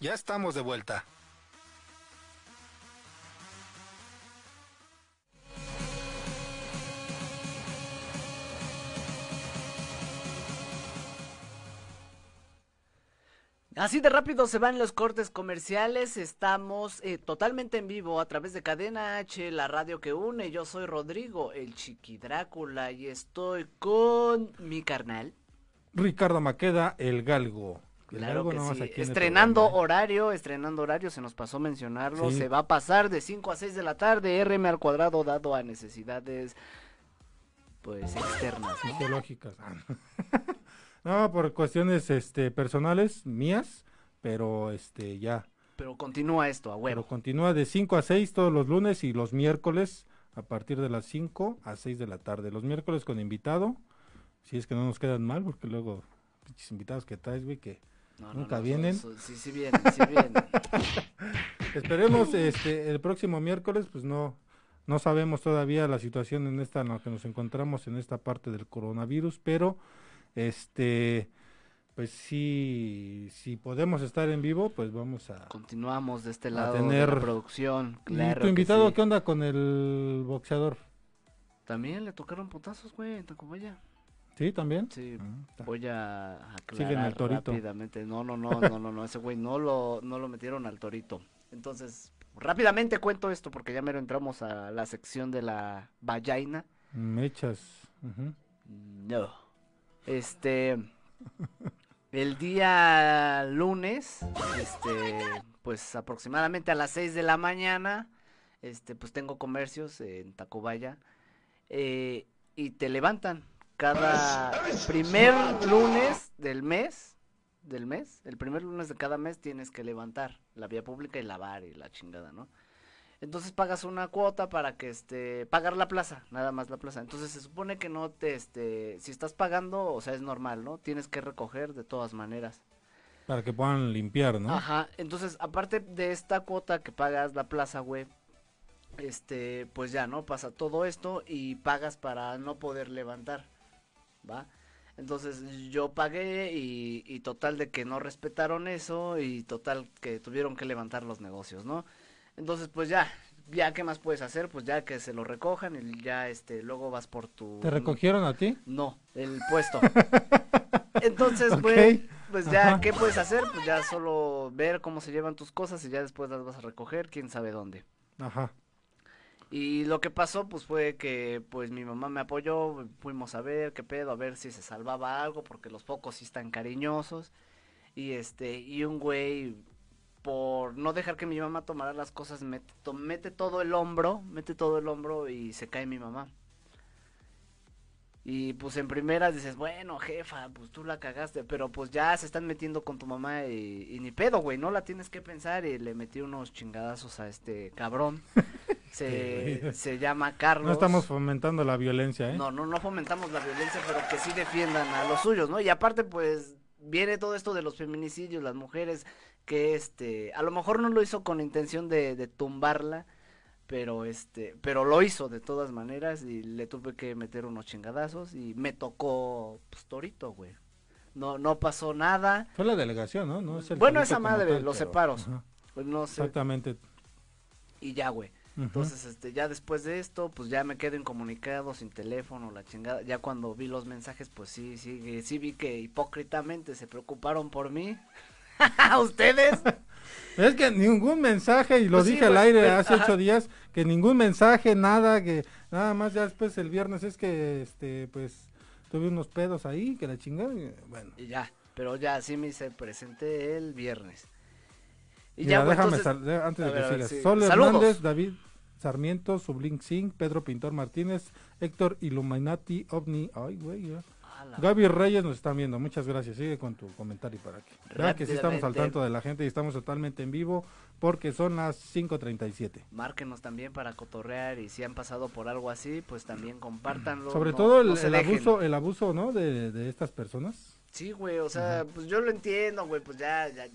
Ya estamos de vuelta. Así de rápido se van los cortes comerciales. Estamos eh, totalmente en vivo a través de Cadena H, la radio que une. Yo soy Rodrigo, el Chiqui Drácula, y estoy con mi carnal. Ricardo Maqueda, el galgo. El Claro que sí. Estrenando ¿eh? horario, estrenando horario, se nos pasó mencionarlo. Sí. Se va a pasar de 5 a 6 de la tarde, RM al cuadrado, dado a necesidades, pues, externas, ¿no? Ah, no. por cuestiones este, personales mías, pero este ya. Pero continúa esto, a Pero huevo. continúa de 5 a 6 todos los lunes y los miércoles a partir de las 5 a 6 de la tarde. Los miércoles con invitado, si es que no nos quedan mal, porque luego, pinches invitados que traes, güey, que No, nunca no, vienen. so- so- sí, sí vienen, sí vienen. Esperemos este el próximo miércoles, pues no no sabemos todavía la situación en esta en la que nos encontramos en esta parte del coronavirus, pero este pues sí si podemos estar en vivo, pues vamos a Continuamos de este A lado de tener- la producción. ¿Y Claro tu que invitado sí. qué onda con el boxeador? También le tocaron putazos, güey, en Tacubaya. ¿Sí, también? Sí, Ah, voy a aclarar torito. rápidamente. No, no, no, no, no, no, ese güey no lo, no lo metieron al torito. Entonces, rápidamente cuento esto porque ya mero entramos a la sección de la vallaina. Mechas. No. Este, el día lunes, este, pues aproximadamente a las 6 de la mañana, este, pues tengo comercios en Tacubaya, eh, y te levantan cada primer lunes del mes, del mes, el primer lunes de cada mes tienes que levantar la vía pública y lavar y la chingada, ¿no? Entonces pagas una cuota para que este pagar la plaza, nada más la plaza. Entonces se supone que no te este si estás pagando, o sea, es normal, ¿no? Tienes que recoger de todas maneras. Para que puedan limpiar, ¿no? Ajá, entonces aparte de esta cuota que pagas la plaza, güey, este, pues ya, ¿no? Pasa todo esto y pagas para no poder levantar, ¿va? Entonces yo pagué y, y total de que no respetaron eso y total que tuvieron que levantar los negocios, ¿no? Entonces pues ya, ya qué más puedes hacer, pues ya que se lo recojan y ya este, luego vas por tu... ¿Te recogieron a ti? No, el puesto. Entonces, pues, pues ya, Ajá. ¿qué puedes hacer? Pues ya solo ver cómo se llevan tus cosas y ya después las vas a recoger, quién sabe dónde. Ajá. Y lo que pasó, pues fue que, pues mi mamá me apoyó, fuimos a ver qué pedo, a ver si se salvaba algo, porque los focos sí están cariñosos. Y este, y un güey, por no dejar que mi mamá tomara las cosas, mete, mete todo el hombro, mete todo el hombro y se cae mi mamá. Y pues en primeras dices, bueno, jefa, pues tú la cagaste, pero pues ya se están metiendo con tu mamá y, y ni pedo, güey, no la tienes que pensar y le metí unos chingadazos a este cabrón. Se, se llama Carlos. No estamos fomentando la violencia, ¿eh? No, no, no fomentamos la violencia, pero que sí defiendan a los suyos, ¿no? Y aparte, pues, viene todo esto de los feminicidios, las mujeres, que este, a lo mejor no lo hizo con intención de, de tumbarla, Pero este, pero lo hizo de todas maneras y le tuve que meter unos chingadazos y me tocó pues torito, güey. No, no pasó nada. Fue la delegación, ¿no? no es el Bueno, esa madre, tal, los pero- separos. ajá, Pues no sé. Exactamente. Y ya, güey. Entonces, este, ya después de esto, pues ya me quedo incomunicado, sin teléfono, la chingada. Ya cuando vi los mensajes, pues sí, sí, sí vi que hipócritamente se preocuparon por mí. ¿Ustedes? Es que ningún mensaje, y lo Pues sí, dije al aire hace ajá. ocho días, que ningún mensaje, nada, que nada más ya después el viernes es que, este, pues, tuve unos pedos ahí, que la chingada, y bueno. Y ya, pero ya sí me hice presente el viernes. Y Mira, ya, güey, déjame entonces- sal- antes de ver, que sigas. sí. Sol Saludos. Hernández, David Sarmiento, Sublink Singh, Pedro Pintor Martínez, Héctor Illuminati, OVNI, ay, güey, ya. Gaby Reyes nos están viendo, muchas gracias. Sigue con tu comentario para que vean que sí estamos al tanto de la gente y estamos totalmente en vivo porque son las 5:37. Márquenos también para cotorrear y si han pasado por algo así, pues también compártanlo. Sobre no- todo el, no abuso, el abuso, ¿no? De, de estas personas. Sí, güey, o sea, pues yo lo entiendo, güey, pues ya, ya,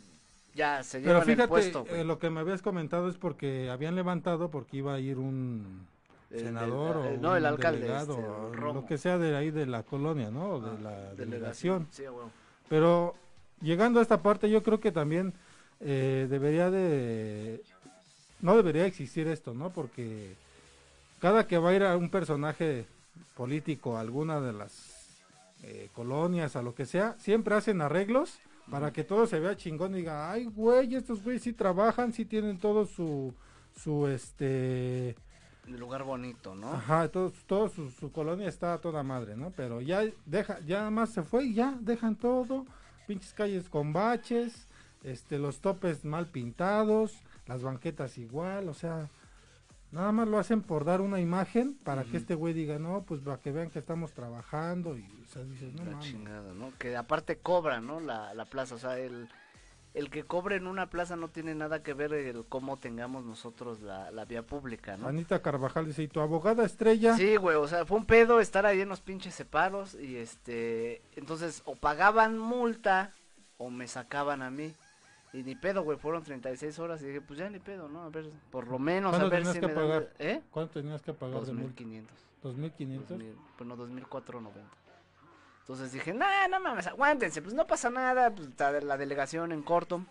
ya se Pero el fíjate, puesto, eh, lo que me habías comentado es porque habían levantado porque iba a ir un El- el- senador o eh, no, el alcalde, delegado, este, o lo que sea de ahí de la colonia, ¿no? O de Ah, la delegación. Sí. Pero llegando a esta parte, yo creo que también eh, debería de... No debería existir esto, ¿no? Porque cada que va a ir a un personaje político a alguna de las eh, colonias, a lo que sea, siempre hacen arreglos para que todo se vea chingón y diga, ay, güey, estos güeyes sí trabajan, sí tienen todo su, su, este... Lugar bonito, ¿no? Ajá, todo, todo su, su colonia está a toda madre, ¿no? Pero ya deja, ya nada más se fue y ya dejan todo, pinches calles con baches, este, los topes mal pintados, las banquetas igual, o sea, nada más lo hacen por dar una imagen para que este güey diga, no, pues para que vean que estamos trabajando y, sea, dices, no la mames. chingada, ¿no? Que aparte cobra, ¿no? La, la plaza, o sea, el, el que cobre en una plaza no tiene nada que ver el cómo tengamos nosotros la, la vía pública, ¿no? Anita Carvajal dice, ¿y tu abogada estrella? Sí, güey, o sea, fue un pedo estar ahí en los pinches separos y este, entonces o pagaban multa o me sacaban a mí. Y ni pedo, güey, fueron 36 horas y dije, pues ya ni pedo, ¿no? A ver, por lo menos, a ¿Cuánto ver si que me pagar? de- ¿Eh? ¿Cuánto tenías que pagar de multa? 2500. 2500. 2000, bueno, 2490. Entonces dije, nah, no mames, aguántense, pues no pasa nada, pues está la delegación en corto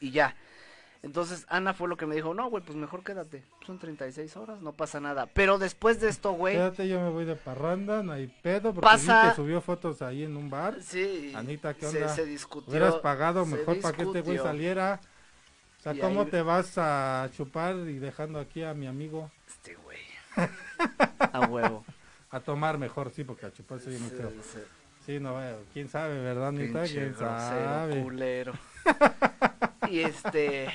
y ya. Entonces Ana fue lo que me dijo, no, güey, pues mejor quédate, son 36 horas, no pasa nada. Pero después de esto, güey, Quédate, yo me voy de parranda, no hay pedo, porque Pasa- vi que subió fotos ahí en un bar. sí, Anita, ¿qué onda? se discutió. Hubieras pagado mejor para que este güey saliera. O sea, Y ¿cómo ahí- te vas a chupar y dejando aquí a mi amigo Este güey. A huevo. A tomar mejor? Sí, porque a chupar soy muy Sí, feo. sí. Sí, no, eh, quién sabe, ¿verdad? Pinche ¿Quién grosero, sabe? culero. y este.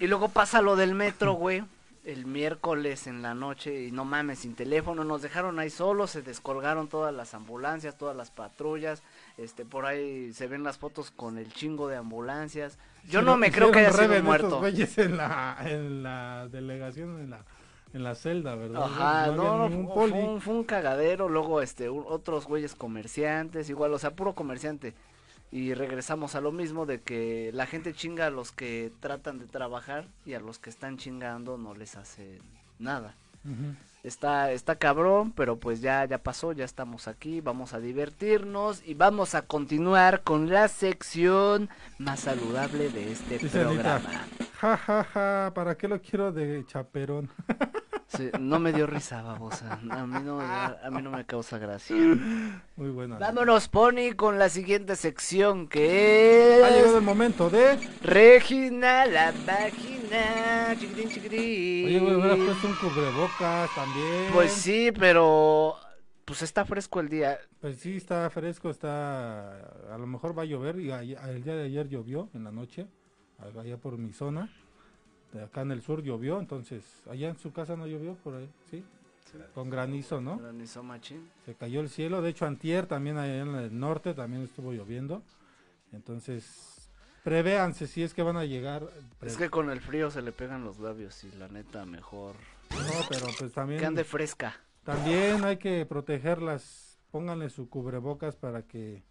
Y luego pasa lo del metro, güey. El miércoles en la noche y no mames, sin teléfono, nos dejaron ahí solos, se descolgaron todas las ambulancias, todas las patrullas, este, por ahí se ven las fotos con el chingo de ambulancias. Yo no me creo que haya sido muerto. en la, en la delegación, en la, en la celda, ¿verdad? Ajá, no, no, no, fue, poli. fue un, fue un cagadero, luego este, un- otros güeyes comerciantes, igual, o sea, puro comerciante. Y regresamos a lo mismo de que la gente chinga a los que tratan de trabajar y a los que están chingando no les hace nada. Ujú. Está, está cabrón, pero pues ya, ya pasó, ya estamos aquí, vamos a divertirnos y vamos a continuar con la sección más saludable de este programa. ja, ja, ja, ¿para qué lo quiero de chaperón? Sí, no me dio risa, babosa. A mí no, a mí no me causa gracia. Muy buena. Vámonos, Pony, con la siguiente sección que Ha llegado es el momento de... Regina la vagina. Chiquitín, chiquitín. Oye, güey, hubieras puesto un cubrebocas también. Pues sí, pero pues está fresco el día. Pues sí, está fresco, está... A lo mejor va a llover y ayer- el día de ayer llovió en la noche, allá por mi zona. Acá en el sur llovió, entonces, allá en su casa no llovió por ahí, ¿sí? Con granizo, ¿no? Granizo machín. Se cayó el cielo, de hecho antier también allá en el norte también estuvo lloviendo. Entonces, prevéanse si es que van a llegar. Es que con el frío se le pegan los labios y la neta mejor No, pero pues también... que ande fresca. También hay que protegerlas. Pónganle su cubrebocas para que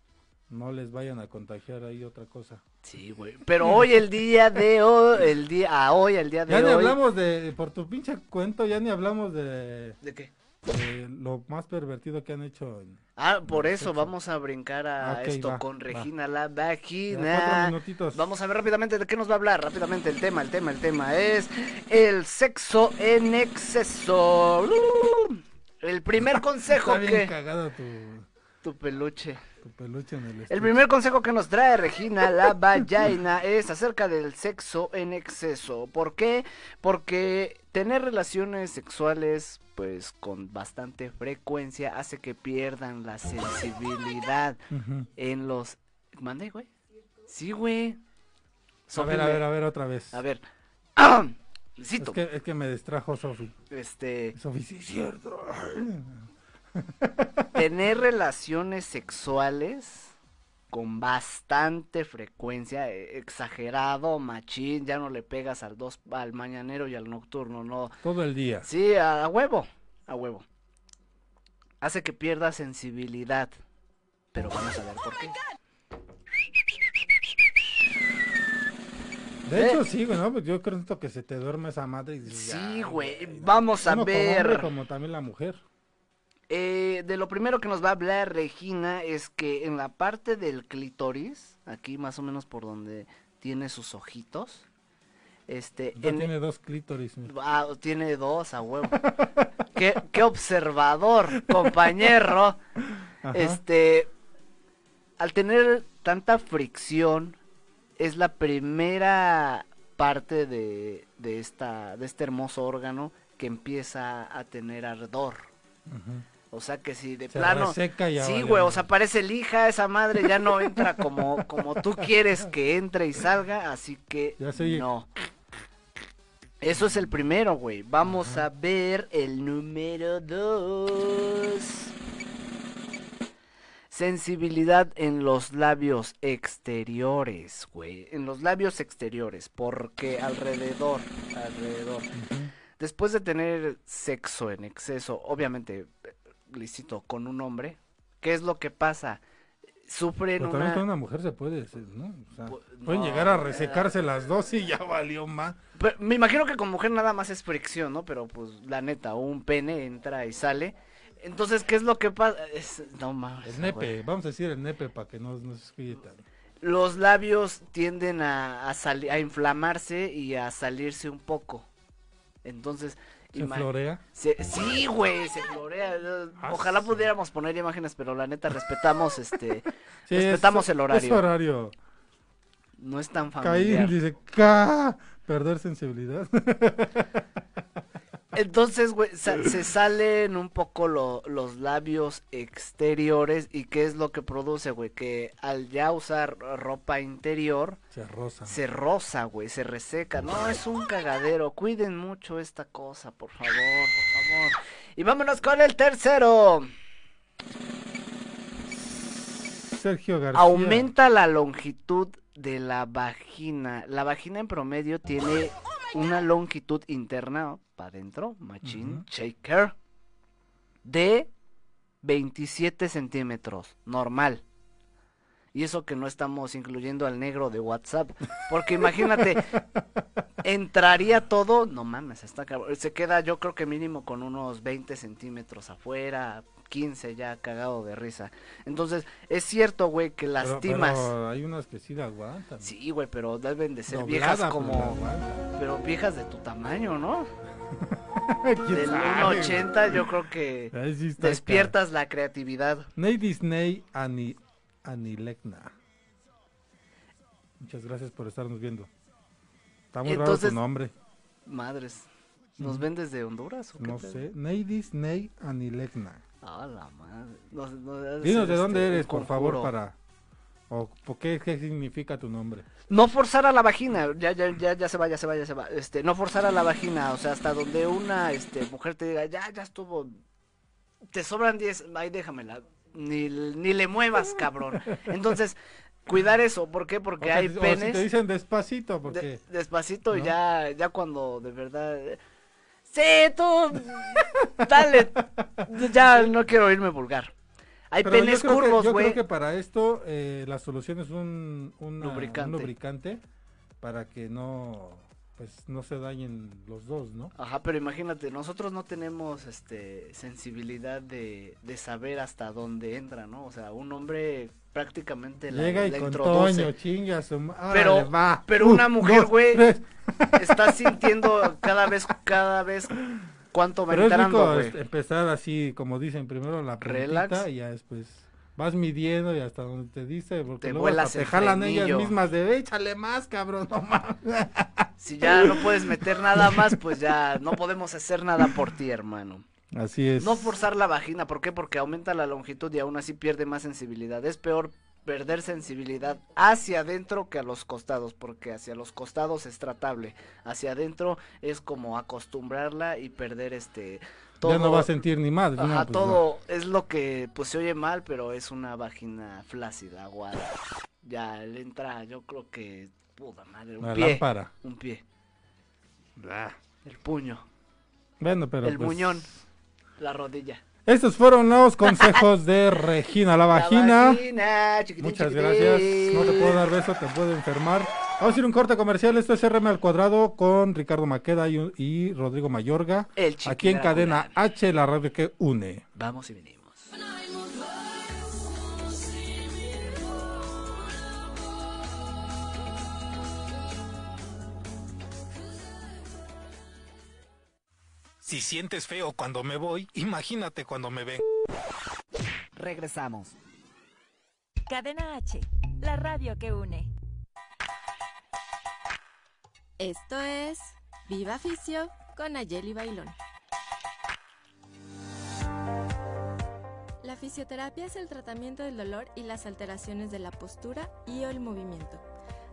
no les vayan a contagiar ahí otra cosa. Sí, güey. Pero hoy, el día de hoy, el día, a hoy, el día de Ya ni hoy. hablamos de, por tu pinche cuento, ya ni hablamos de, ¿De qué? de lo más pervertido que han hecho. en- Ah, por eso vamos a brincar a esto va, con va. Regina la Ya, vagina. Vamos a ver rápidamente de qué nos va a hablar. Rápidamente el tema, el tema, el tema es el sexo en exceso. El primer consejo Está bien que cagado tu, tu peluche. tu peluche en el El primer consejo que nos trae Regina la vagina es acerca del sexo en exceso. ¿Por qué? Porque tener relaciones sexuales pues con bastante frecuencia hace que pierdan la sensibilidad en los ¿Mande, güey? Sí, güey. A Sofi ver, a ver, a ver, otra vez. a ver. Es Cito. que, es que me distrajo Sofi. Este, Sofi, sí, es cierto. Tener relaciones sexuales con bastante frecuencia, eh, exagerado, machín, ya no le pegas al dos, al mañanero y al nocturno, no. Todo el día. Sí, a, a huevo, a huevo. Hace que pierda sensibilidad. Pero vamos a ver por qué. De hecho, sí, güey, ¿no? Pues yo creo que se te duerme esa madre y dices, Sí, "Ya, güey, ¿no?". vamos a Uno como hombre, ver. como también la mujer. Eh, de lo primero que nos va a hablar Regina es que en la parte del clítoris, aquí más o menos por donde tiene sus ojitos, este, en- tiene dos clítoris. Ah, tiene dos a huevo. qué, qué observador, compañero. Ajá. Este, al tener tanta fricción, es la primera parte de, de esta, de este hermoso órgano que empieza a tener ardor. Ujú. O sea que si de Se plano. reseca y Sí, güey, o sea, parece lija, esa madre ya no entra como, como tú quieres que entre y salga, así que Ya se no. Eso es el primero, güey. Vamos a ver el número dos. Sensibilidad en los labios exteriores, güey. En los labios exteriores, porque alrededor, alrededor. Después de tener sexo en exceso, obviamente, eh, lícito, con un hombre, ¿qué es lo que pasa? Sufren Pero también una... con una mujer se puede, decir, ¿no? O sea, Pu- pueden no, llegar a eh. resecarse las dos y ya valió más. Pero me imagino que con mujer nada más es fricción, ¿no? Pero pues la neta, un pene entra y sale. Entonces, ¿qué es lo que pasa? Es... No mames. El nepe, güey. vamos a decir el nepe para que no, no se escuche tan... Los labios tienden a, a, a inflamarse y a salirse un poco. Entonces, Se florea. se- sí, güey, se florea. Ah, Ojalá pudiéramos poner imágenes, pero la neta respetamos este, Sí, es- respetamos el Es horario. horario. No es tan Caín familiar. dice, ¡ca! Perder sensibilidad. Entonces, güey, sa- se salen un poco lo- los labios exteriores y qué es lo que produce, güey, que al ya usar ropa interior se rosa. se roza, güey, se reseca. No, es un cagadero. Cuiden mucho esta cosa, por favor, por favor. Y vámonos con el tercero. Sergio García. Aumenta la longitud de la vagina. La vagina en promedio tiene una longitud interna para adentro, machine, shaker, de 27 centímetros, normal. Y eso que no estamos incluyendo al negro de WhatsApp. Porque imagínate, entraría todo, no mames, está cabrón. Se queda yo creo que mínimo con unos 20 centímetros afuera, 15 ya cagado de risa. Entonces, es cierto, güey, que lastimas. pero hay unas que sí la aguantan. Sí, güey, pero deben de ser Doblada, viejas como... Pero viejas de tu tamaño, ¿no? ¿Quién Del sabe, 1.80 yo creo que sí despiertas la creatividad. Ney Disney Ani, Anilekna. Muchas gracias por estarnos viendo. Está muy raro Entonces- tu nombre. Madres. ¿Nos ven desde Honduras o qué No pedo? sé. Ney Disney Anilekna. Ah, la madre. No, no, debe Dinos de dónde este, eres, por favor, para... O por qué, qué significa tu nombre. No forzar a la vagina, ya, ya, ya, ya se va, ya se va, ya se va. Este, no forzar a la vagina, o sea, hasta donde una este, mujer te diga, ya, ya estuvo, te sobran 10, ay, déjamela, ni, ni le muevas, cabrón. Entonces, cuidar eso, ¿por qué? Porque O hay o si penes, te dicen despacito, porque... de- despacito, ¿no? ya, ya cuando de verdad, sí, tú, dale, ya no quiero irme vulgar. Hay Pero yo penes que- curvos, Yo güey. creo que para esto eh, la solución es un, una- Lubricante. un lubricante para que no pues no se dañen los dos, ¿no? Ajá, pero imagínate, nosotros no tenemos este sensibilidad de, de saber hasta dónde entra, ¿no? O sea, un hombre prácticamente la, Llega y la con. Toño, chinga su ma- Pero- va. pero una mujer, güey. Está sintiendo cada vez, cada vez cuánto va Pero entrando, güey. empezar así, como dicen, primero la Relax. y ya después vas midiendo y hasta donde te dice, porque Te luego vuelas hasta te jalan ellas mismas de, "Ve, échale más, cabrón, no mames. Si ya no puedes meter nada más, pues ya no podemos hacer nada por ti, hermano. Así es. No forzar la vagina, ¿por qué? Porque aumenta la longitud y aún así pierde más sensibilidad. Es peor perder sensibilidad hacia adentro que a los costados, porque hacia los costados es tratable. Hacia adentro es como acostumbrarla y perder este todo. Ya no va a sentir ni madre. Ajá, no, pues no. todo es lo que pues se oye mal, pero es una vagina flácida, aguada. Ya le entra, yo creo que puta madre, un La pie, lámpara. un pie. El puño, Bueno, pero el pues, muñón, la rodilla. Estos fueron los consejos de Regina la vagina. vagina, chiquitín, Muchas chiquitín. gracias. No te puedo dar beso, te puedo enfermar. Vamos a ir un corte comercial. Esto es RM al cuadrado con Ricardo Maqueda y, y Rodrigo Mayorga. El Aquí en cadena H, la radio que une. Vamos y venimos. Si sientes feo cuando me voy, imagínate cuando me ven. Regresamos. Cadena H, la radio que une. Esto es Viva Ficio con Ayeli Bailón. La fisioterapia es el tratamiento del dolor y las alteraciones de la postura y o el movimiento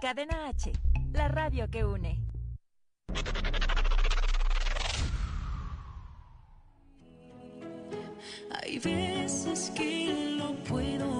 Cadena H, la radio que une. Hay veces que no puedo.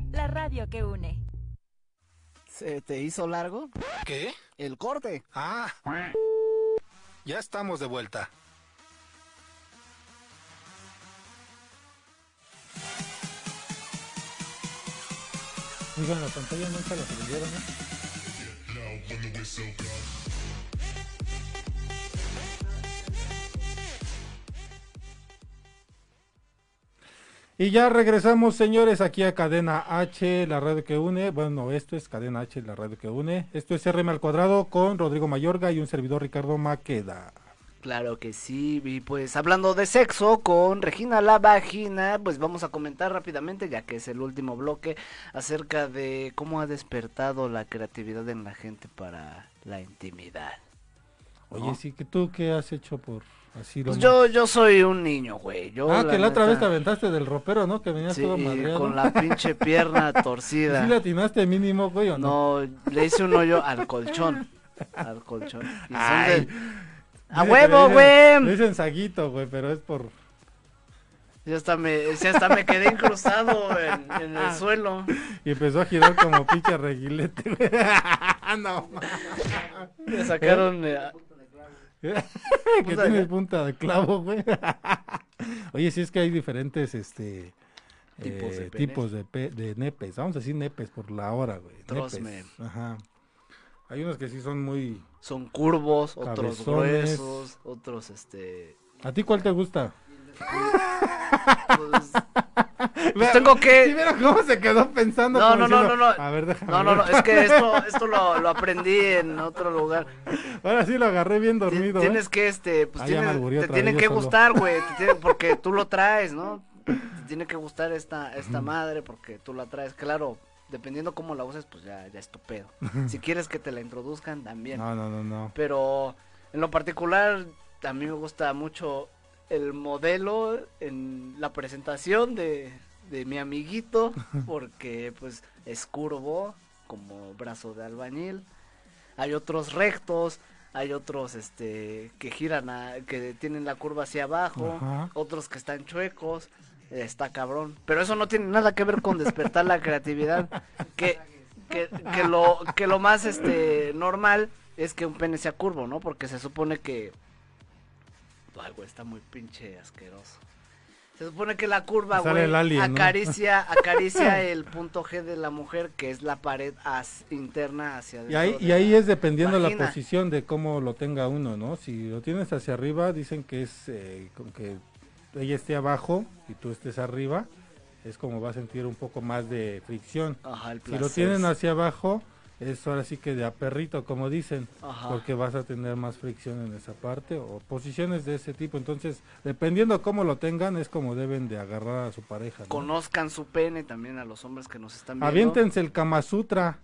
la radio que une. ¿Se te hizo largo? ¿Qué? El corte. Ah. Ya estamos de vuelta. Oigan, la pantalla nunca la prendieron, ¿no? Y ya regresamos, señores, aquí a Cadena H, la radio que une. Bueno, esto es Cadena H, la radio que une. Esto es RM al cuadrado con Rodrigo Mayorga y un servidor Ricardo Maqueda. Claro que sí, y pues hablando de sexo con Regina la vagina, pues vamos a comentar rápidamente, ya que es el último bloque, acerca de cómo ha despertado la creatividad en la gente para la intimidad. Oye, ¿no? sí, que tú qué has hecho por así Pues yo, yo soy un niño, güey. Yo, Ah, que la otra vez te aventaste del ropero, ¿no? Que venías sí, todo madreado. con la pinche pierna ¿Y torcida. ¿Sí le atinaste mínimo, güey, o no? No, le hice un hoyo al colchón. Al colchón. Y Ay. de- ¡A huevo, güey! Le dicen saguito, güey, pero es por... Ya hasta me, ya hasta me quedé incrustado en, en el suelo. Y empezó a girar como pinche reguilete, güey. no. Me sacaron. eh, que tienes cla- punta de clavo, güey. Oye, sí es que hay diferentes, este... Tipos de eh, tipos de, pe- de nepes. Vamos a decir nepes por la hora, güey. Trosme. Ajá. Hay unos que sí son muy... Son curvos, otros gruesos, otros este. ¿A ti cuál te gusta? Pues, pues tengo que. ¿Sí cómo se quedó pensando? No, no, no, diciendo, no, no. A ver, déjame No, no, no, es que esto, esto lo, lo aprendí en otro lugar. Ahora sí lo agarré bien dormido. ¿eh? Tienes que, este, pues Ah, tienes, te otra tiene vez que solo. gustar, güey, porque tú lo traes, ¿no? Te tiene que gustar esta, esta madre porque tú la traes, claro, dependiendo cómo la uses, pues ya, ya es tu pedo. Si quieres que te la introduzcan, también. No, no, no, no. Pero en lo particular, a mí me gusta mucho el modelo en la presentación de, de mi amiguito, porque pues es curvo, como brazo de albañil. Hay otros rectos, hay otros este que giran, a- que tienen la curva hacia abajo, Ajá. otros que están chuecos. Está cabrón. Pero eso no tiene nada que ver con despertar la creatividad. Que, que, que lo, que lo más este normal es que un pene sea curvo, ¿no? Porque se supone que. Ay, güey, está muy pinche asqueroso. Se supone que la curva, güey, acaricia, acaricia el punto G de la mujer, que es la pared as- interna hacia Y ahí, adentro y ahí la es dependiendo la vagina. posición de cómo lo tenga uno, ¿no? Si lo tienes hacia arriba, dicen que es eh, con que ella esté abajo y tú estés arriba, es como va a sentir un poco más de fricción. Ajá, el si lo tienen hacia abajo, es ahora sí que de a perrito, como dicen, Ajá. porque vas a tener más fricción en esa parte o posiciones de ese tipo. Entonces, dependiendo cómo lo tengan, es como deben de agarrar a su pareja. ¿no? Conozcan su pene también a los hombres que nos están viendo. Aviéntense el Kama Sutra.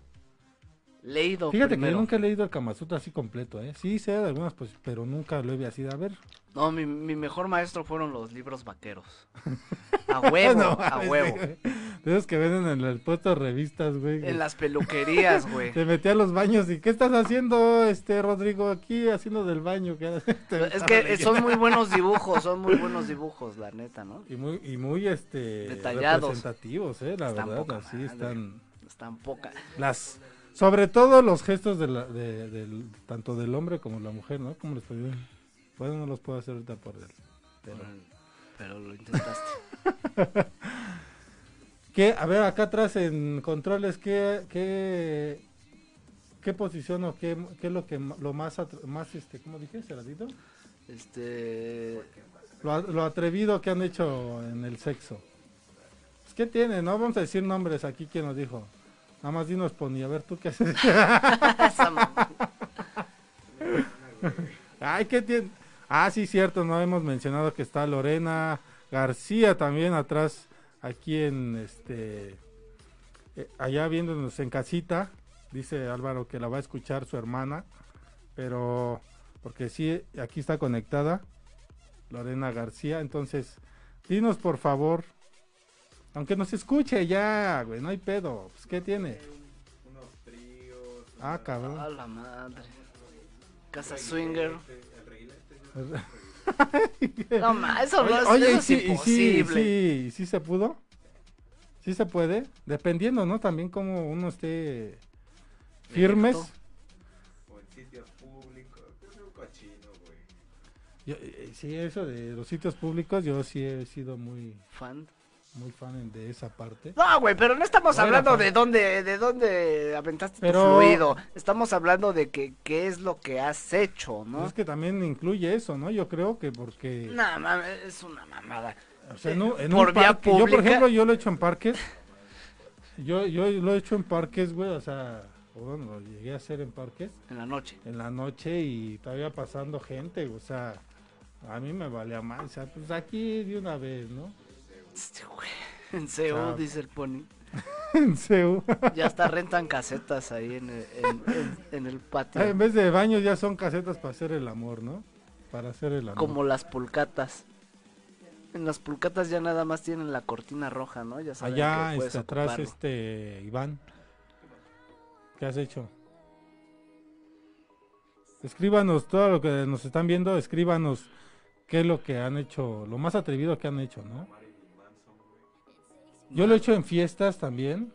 Leído Fíjate que yo nunca he leído el Kama Sutra así completo, ¿eh? Sí sé de algunas, pues, pero nunca lo he así de a ver. No, mi, mi mejor maestro fueron los libros vaqueros. A huevo, No a huevo. De esos que venden en el puesto de revistas, güey. En las peluquerías, güey. Te metí a los baños y ¿qué estás haciendo, este Rodrigo? Aquí haciendo del baño. Es que leyendo. son muy buenos dibujos, son muy buenos dibujos, la neta, ¿no? Y muy, y muy este Detallados. representativos, eh, la Están verdad, así madre. están Están poca. las sobre todo los gestos de la, de, del- tanto del hombre como la mujer, ¿no? Como les puedo Bueno, no los puedo hacer ahorita por él. Pero Pero lo intentaste. ¿Qué? A ver, acá atrás en controles, ¿qué, qué, qué posición o qué, qué es lo que lo más, más este, ¿cómo dije? ¿Ceradito? Este. Lo, lo atrevido que han hecho en el sexo. Pues, ¿Qué tiene? No vamos a decir nombres aquí, ¿quién nos dijo? Nada más dinos, Pony, a ver, ¿tú qué haces? Ay, ¿qué tiene? Ah, sí, cierto, no hemos mencionado que está Lorena García también atrás, aquí en este, eh, allá viéndonos en casita, dice Álvaro que la va a escuchar su hermana, pero porque sí, aquí está conectada Lorena García, entonces, dinos por favor, aunque nos escuche ya, güey, no hay pedo, pues, ¿qué tiene? Ah, cabrón. A la madre. Casa swinger. No, ma, eso no es- eso es sí, y sí, sí, y sí se pudo. Sí se puede, dependiendo, ¿no? También como uno esté firmes. O en sitios públicos. Es un cochino, güey. Yo, eh, sí, eso de los sitios públicos, yo sí he sido muy Fan. Muy fan de esa parte. No, güey, pero no estamos hablando de dónde, de dónde aventaste Pero- tu fluido. Estamos hablando de que qué es lo que has hecho, ¿no? Pues Es que también incluye eso, ¿no? Yo creo que porque... No, mames, es una mamada. O sea, en un, en Por un parque, yo por ejemplo, yo lo he hecho en parques. Yo, yo lo he hecho en parques, güey, o sea, bueno, lo llegué a hacer en parques. En la noche. En la noche y todavía pasando gente, o sea, a mí me valía mal, o sea, pues aquí de una vez, ¿no? Este En Ah. dice el pony. en Seúl. Ya hasta rentan casetas ahí en el, en, en- en el patio. Ah, En vez de baños ya son casetas para hacer el amor, ¿no? Para hacer el amor. Como las pulcatas. En las pulcatas ya nada más tienen la cortina roja, ¿no? Ya saben Allá que este, atrás, este, Iván. ¿Qué has hecho? Escríbanos todo lo que nos están viendo, escríbanos qué es lo que han hecho, lo más atrevido que han hecho, ¿no? Yo lo he hecho en fiestas también.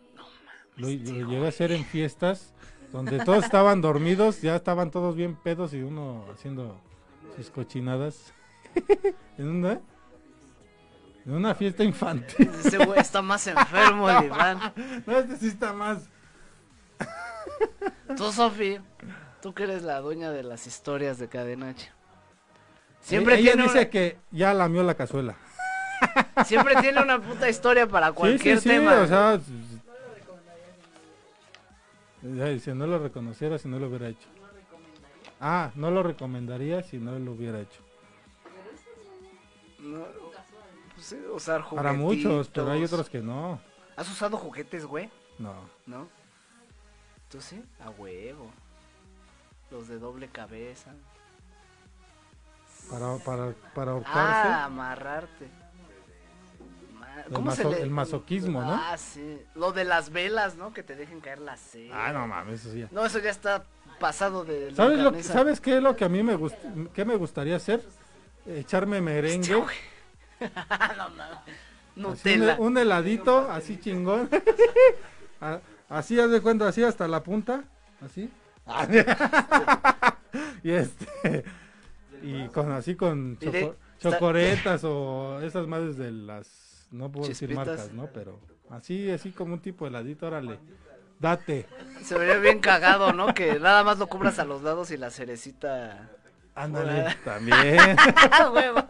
Lo, lo llegué a hacer en fiestas donde todos estaban dormidos, ya estaban todos bien pedos y uno haciendo sus cochinadas. en una en una fiesta infantil. Ese güey está más enfermo, el Iván. No, este sí está más. Tú, Sofi, tú que eres la dueña de las historias de Cadena H. Siempre Ella tiene, dice una, que ya lamió la cazuela. Siempre tiene una puta historia para Sí, cualquier sí, sí, tema. o sea, ya, si no lo reconociera, si no lo hubiera hecho. Ah, no lo recomendaría si no lo hubiera hecho. No, pues sí, usar juguetes. Para muchos, pero hay otros que no. ¿Has usado juguetes, güey? No. ¿No? ¿Tú sí? A huevo. Los de doble cabeza. Para, para, para ahorcarse. Ah, amarrarte. Ma- El ¿Cómo se maso- le- el masoquismo, ¿no? Ah, sí. Lo de las velas, ¿no? Que te dejen caer la seda. Ah, no mames, eso sí. ya. No, eso ya está pasado de ¿Sabes, lo, que- longaniza. ¿Sabes qué es lo que a mí me, gust- qué me gustaría hacer? Echarme merengue. no así Nutella. un, un heladito, así chingón. Así, haz de cuenta, así hasta la punta. Así. y este. Y con así con choco- chocoretas o esas madres de las. No puedo decir marcas, ¿no? Pero así, así como un tipo heladito, órale. Date. Se vería bien cagado, ¿no? Que nada más lo cubras a los lados y la cerecita. Ándale, también. Ah, huevo.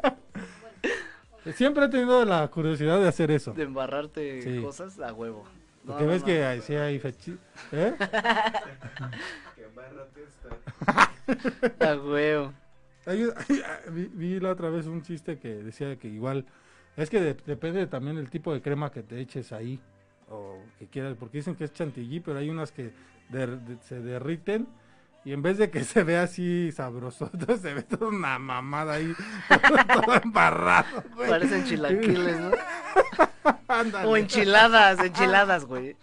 Siempre he tenido la curiosidad de hacer eso. De embarrarte Sí. cosas a huevo. No, Porque no, ves no. que ahí sí hay fechi... ¿Eh? A huevo. Hay un- vi, vi la otra vez un chiste que decía que igual es que de- depende también el tipo de crema que te eches ahí o que quieras porque dicen que es chantilly pero hay unas que de- se derriten y en vez de que se vea así sabroso se ve toda una mamada ahí todo embarrado güey. Parecen chilaquiles, ¿no? Ándale. O enchiladas, enchiladas, güey.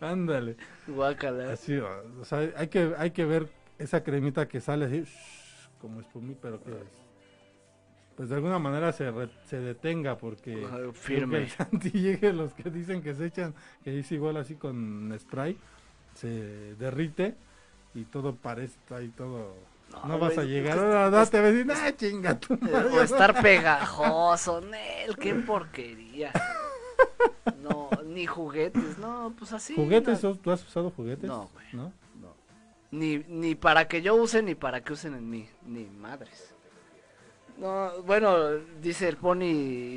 ándale Guácala. así o sea hay que hay que ver esa cremita que sale así como espumí pero que pues de alguna manera se, re- se detenga porque que firme. chantilly los que dicen que se echan que es igual así con spray se derrite y todo parece ahí todo no, No, vas a llegar ahora date vecina ah, chinga tu madre". O estar pegajoso, Nel, qué porquería. No, ni juguetes, no, pues así. juguetes no. ¿tú has usado juguetes No, güey. ¿No? Ni, ni para que yo use, ni para que usen en mí, ni madres. No, bueno, dice el Pony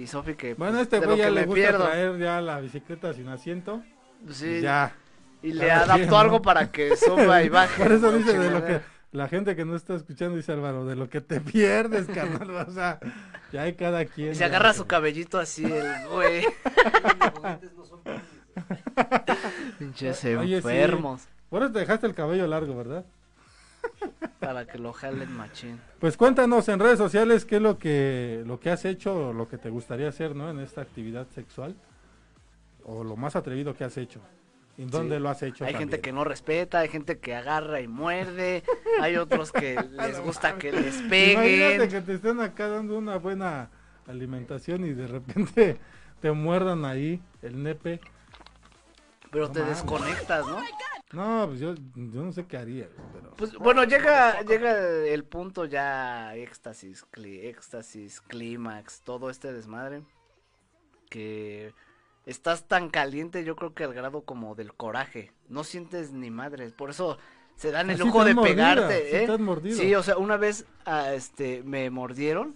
y Sofi que bueno pues, este de güey ya le gusta pierdo. traer ya la bicicleta sin asiento Sí, ya y le adaptó algo para que suba y baje. Por eso dice de lo que la gente que no está escuchando dice Álvaro, de lo que te pierdes, carnal, o sea, ya hay cada quien. Y se agarra su cabellito así, el güey. Pinches Oye, sí. enfermos. Por eso te dejaste el cabello largo, ¿verdad? Para que lo jalen machín. Pues cuéntanos en redes sociales qué es lo que lo que has hecho o lo que te gustaría hacer, ¿no? En esta actividad sexual o lo más atrevido que has hecho. ¿En dónde Sí. lo has hecho? Hay gente que no respeta, hay gente que agarra y muerde, hay otros que les gusta que les Imagínate peguen. que te estén acá dando una buena alimentación y de repente te muerdan ahí el nepe. Pero No te mames. desconectas, ¿no? No, pues yo, yo no sé qué haría, pero... Pues bueno, llega llega el punto ya éxtasis, cli- éxtasis, clímax, todo este desmadre que estás tan caliente, yo creo que al grado como del coraje, no sientes ni madres, por eso se dan el lujo de pegarte, sí ¿eh? mordido. Sí, o sea, una vez ah, este me mordieron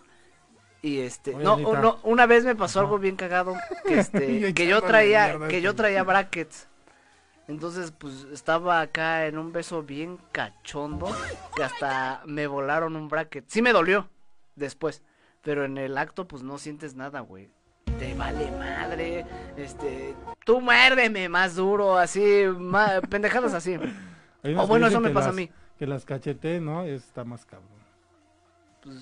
y este Oye, no, Anita. no, una vez me pasó algo bien cagado que este que yo traía que yo traía brackets. Entonces, pues estaba acá en un beso bien cachondo que hasta me volaron un bracket. Sí me dolió después, pero en el acto pues no sientes nada, güey. Te vale madre, este, tú muérdeme más duro, así, pendejadas así. O bueno, eso me pasa a mí. Que las cachete, ¿no? Está más cabrón. Pues,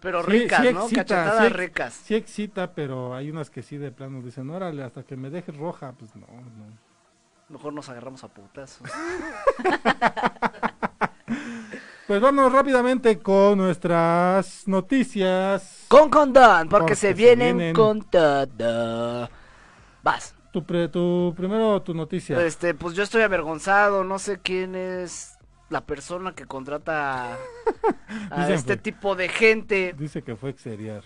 pero Sí, ricas, sí ¿no? excita, Cachetadas sí ex- ricas. Sí excita, pero hay unas que sí de plano dicen, órale, hasta que me dejes roja, pues no, no. Mejor nos agarramos a putazos. Pues vamos rápidamente con nuestras noticias. Con condón, porque, Porque se vienen, vienen. con todo. Vas. Tu, pre- tu primero tu noticia. Este, pues yo estoy avergonzado, no sé quién es la persona que contrata a, este tipo de gente, Dice que fue exterior.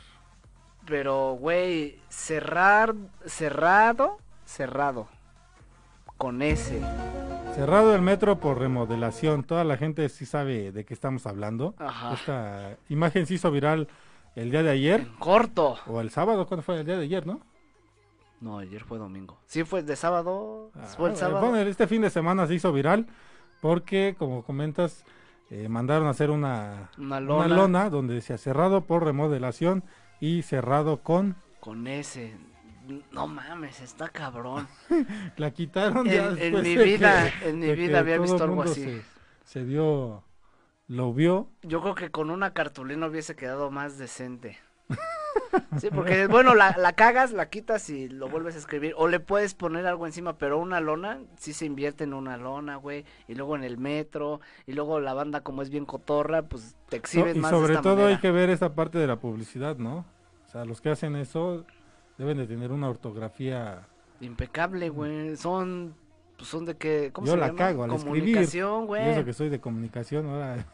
pero güey, cerrar, cerrado, cerrado, con ese. Cerrado el metro por remodelación. Toda la gente sí sabe de qué estamos hablando. Ajá. Esta imagen se hizo viral el día de ayer. Corto. O el sábado, ¿cuándo fue? El día de ayer, ¿no? No, ayer fue domingo. Sí, fue de sábado. fue el Ah, sábado. bueno, este fin de semana se hizo viral porque, como comentas, eh, mandaron a hacer una, Una una lona. lona donde decía cerrado por remodelación y cerrado con... Con ese. No mames, está cabrón. La quitaron En- ya en después mi de vida- que- en mi de vida había visto algo así. Se, se dio, lo vio. Yo creo que con una cartulina hubiese quedado más decente. Sí, porque bueno, la, la cagas, la quitas y lo vuelves a escribir. O le puedes poner algo encima, pero una lona, sí se invierte en una lona, güey. Y luego en el metro. Y luego la banda, como es bien cotorra, pues te So- exhibes y más sobre de esta todo hay manera. que ver esa parte de la publicidad, ¿no? O sea, los que hacen eso deben de tener una ortografía. Impecable, güey. Son, pues son de que, ¿cómo Yo se la llama? cago al. Comunicación, güey. eso que soy de comunicación, ahora.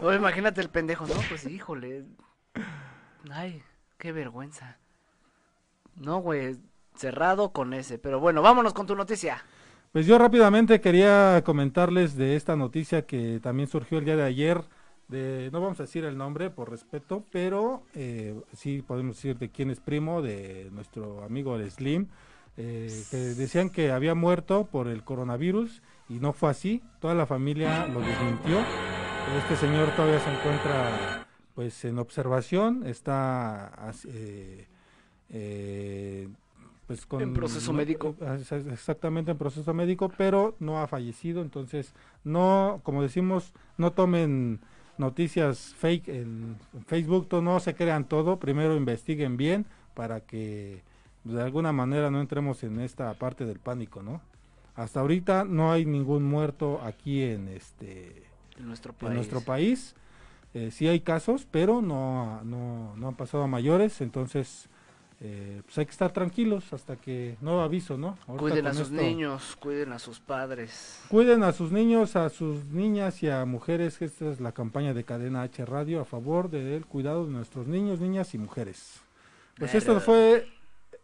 Imagínate el pendejo, no, pues híjole. Ay, qué vergüenza. No, güey, cerrado con ese. Pero bueno, vámonos con tu noticia. Pues yo rápidamente quería comentarles de esta noticia que también surgió el día de ayer. De, no vamos a decir el nombre por respeto, pero eh, sí podemos decir de quién es primo, de nuestro amigo Slim, eh, que decían que había muerto por el coronavirus y no fue así. Toda la familia lo desmintió. Este señor todavía se encuentra pues en observación, está eh, eh, pues con En proceso no- médico. eh, ex- exactamente en proceso médico, pero no ha fallecido, entonces no, como decimos, no tomen noticias fake en Facebook, no se crean todo, primero investiguen bien para que de alguna manera no entremos en esta parte del pánico, ¿no? Hasta ahorita no hay ningún muerto aquí en este En nuestro en país. nuestro país. Eh, sí hay casos, pero no, no, no han pasado a mayores, entonces eh, pues hay que estar tranquilos hasta que nuevo aviso, ¿no? Ahorita Cuiden a sus esto- niños, cuiden a sus padres. Cuiden a sus niños, a sus niñas y a mujeres. Esta es la campaña de Cadena H Radio a favor del cuidado de nuestros niños, niñas y mujeres. Pues esto Verga. fue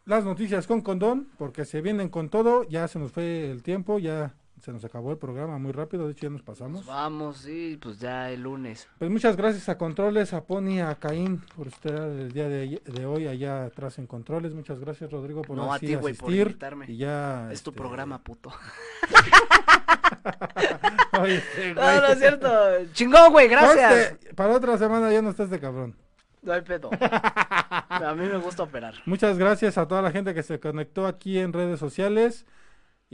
las noticias con condón, porque se vienen con todo. Ya se nos fue el tiempo, ya se nos acabó el programa muy rápido, de hecho ya nos pasamos. Vamos, y pues ya el lunes. Pues muchas gracias a Controles, a Pony, a Caín por estar el día de, de hoy allá atrás en Controles. Muchas gracias Rodrigo por No, a ti, güey, por invitarme. Y ya, Es tu este, programa, puto. Oye, este No, no es cierto. Chingón, güey, gracias. Para otra semana ya no estás de cabrón. No hay pedo. A mí me gusta operar. Muchas gracias a toda la gente que se conectó aquí en redes sociales.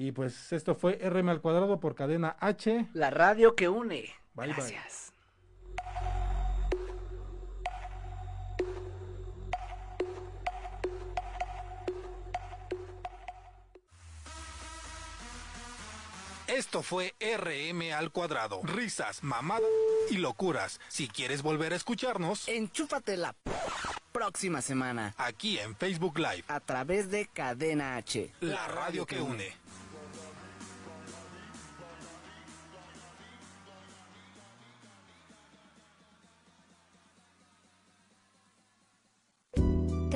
Y pues esto fue RM al cuadrado por cadena H. La radio que une. Bye, bye. Gracias. Esto fue RM al cuadrado. Risas, mamadas y locuras. Si quieres volver a escucharnos, Enchúfate la próxima semana aquí en Facebook Live, a través de Cadena H. la radio que une.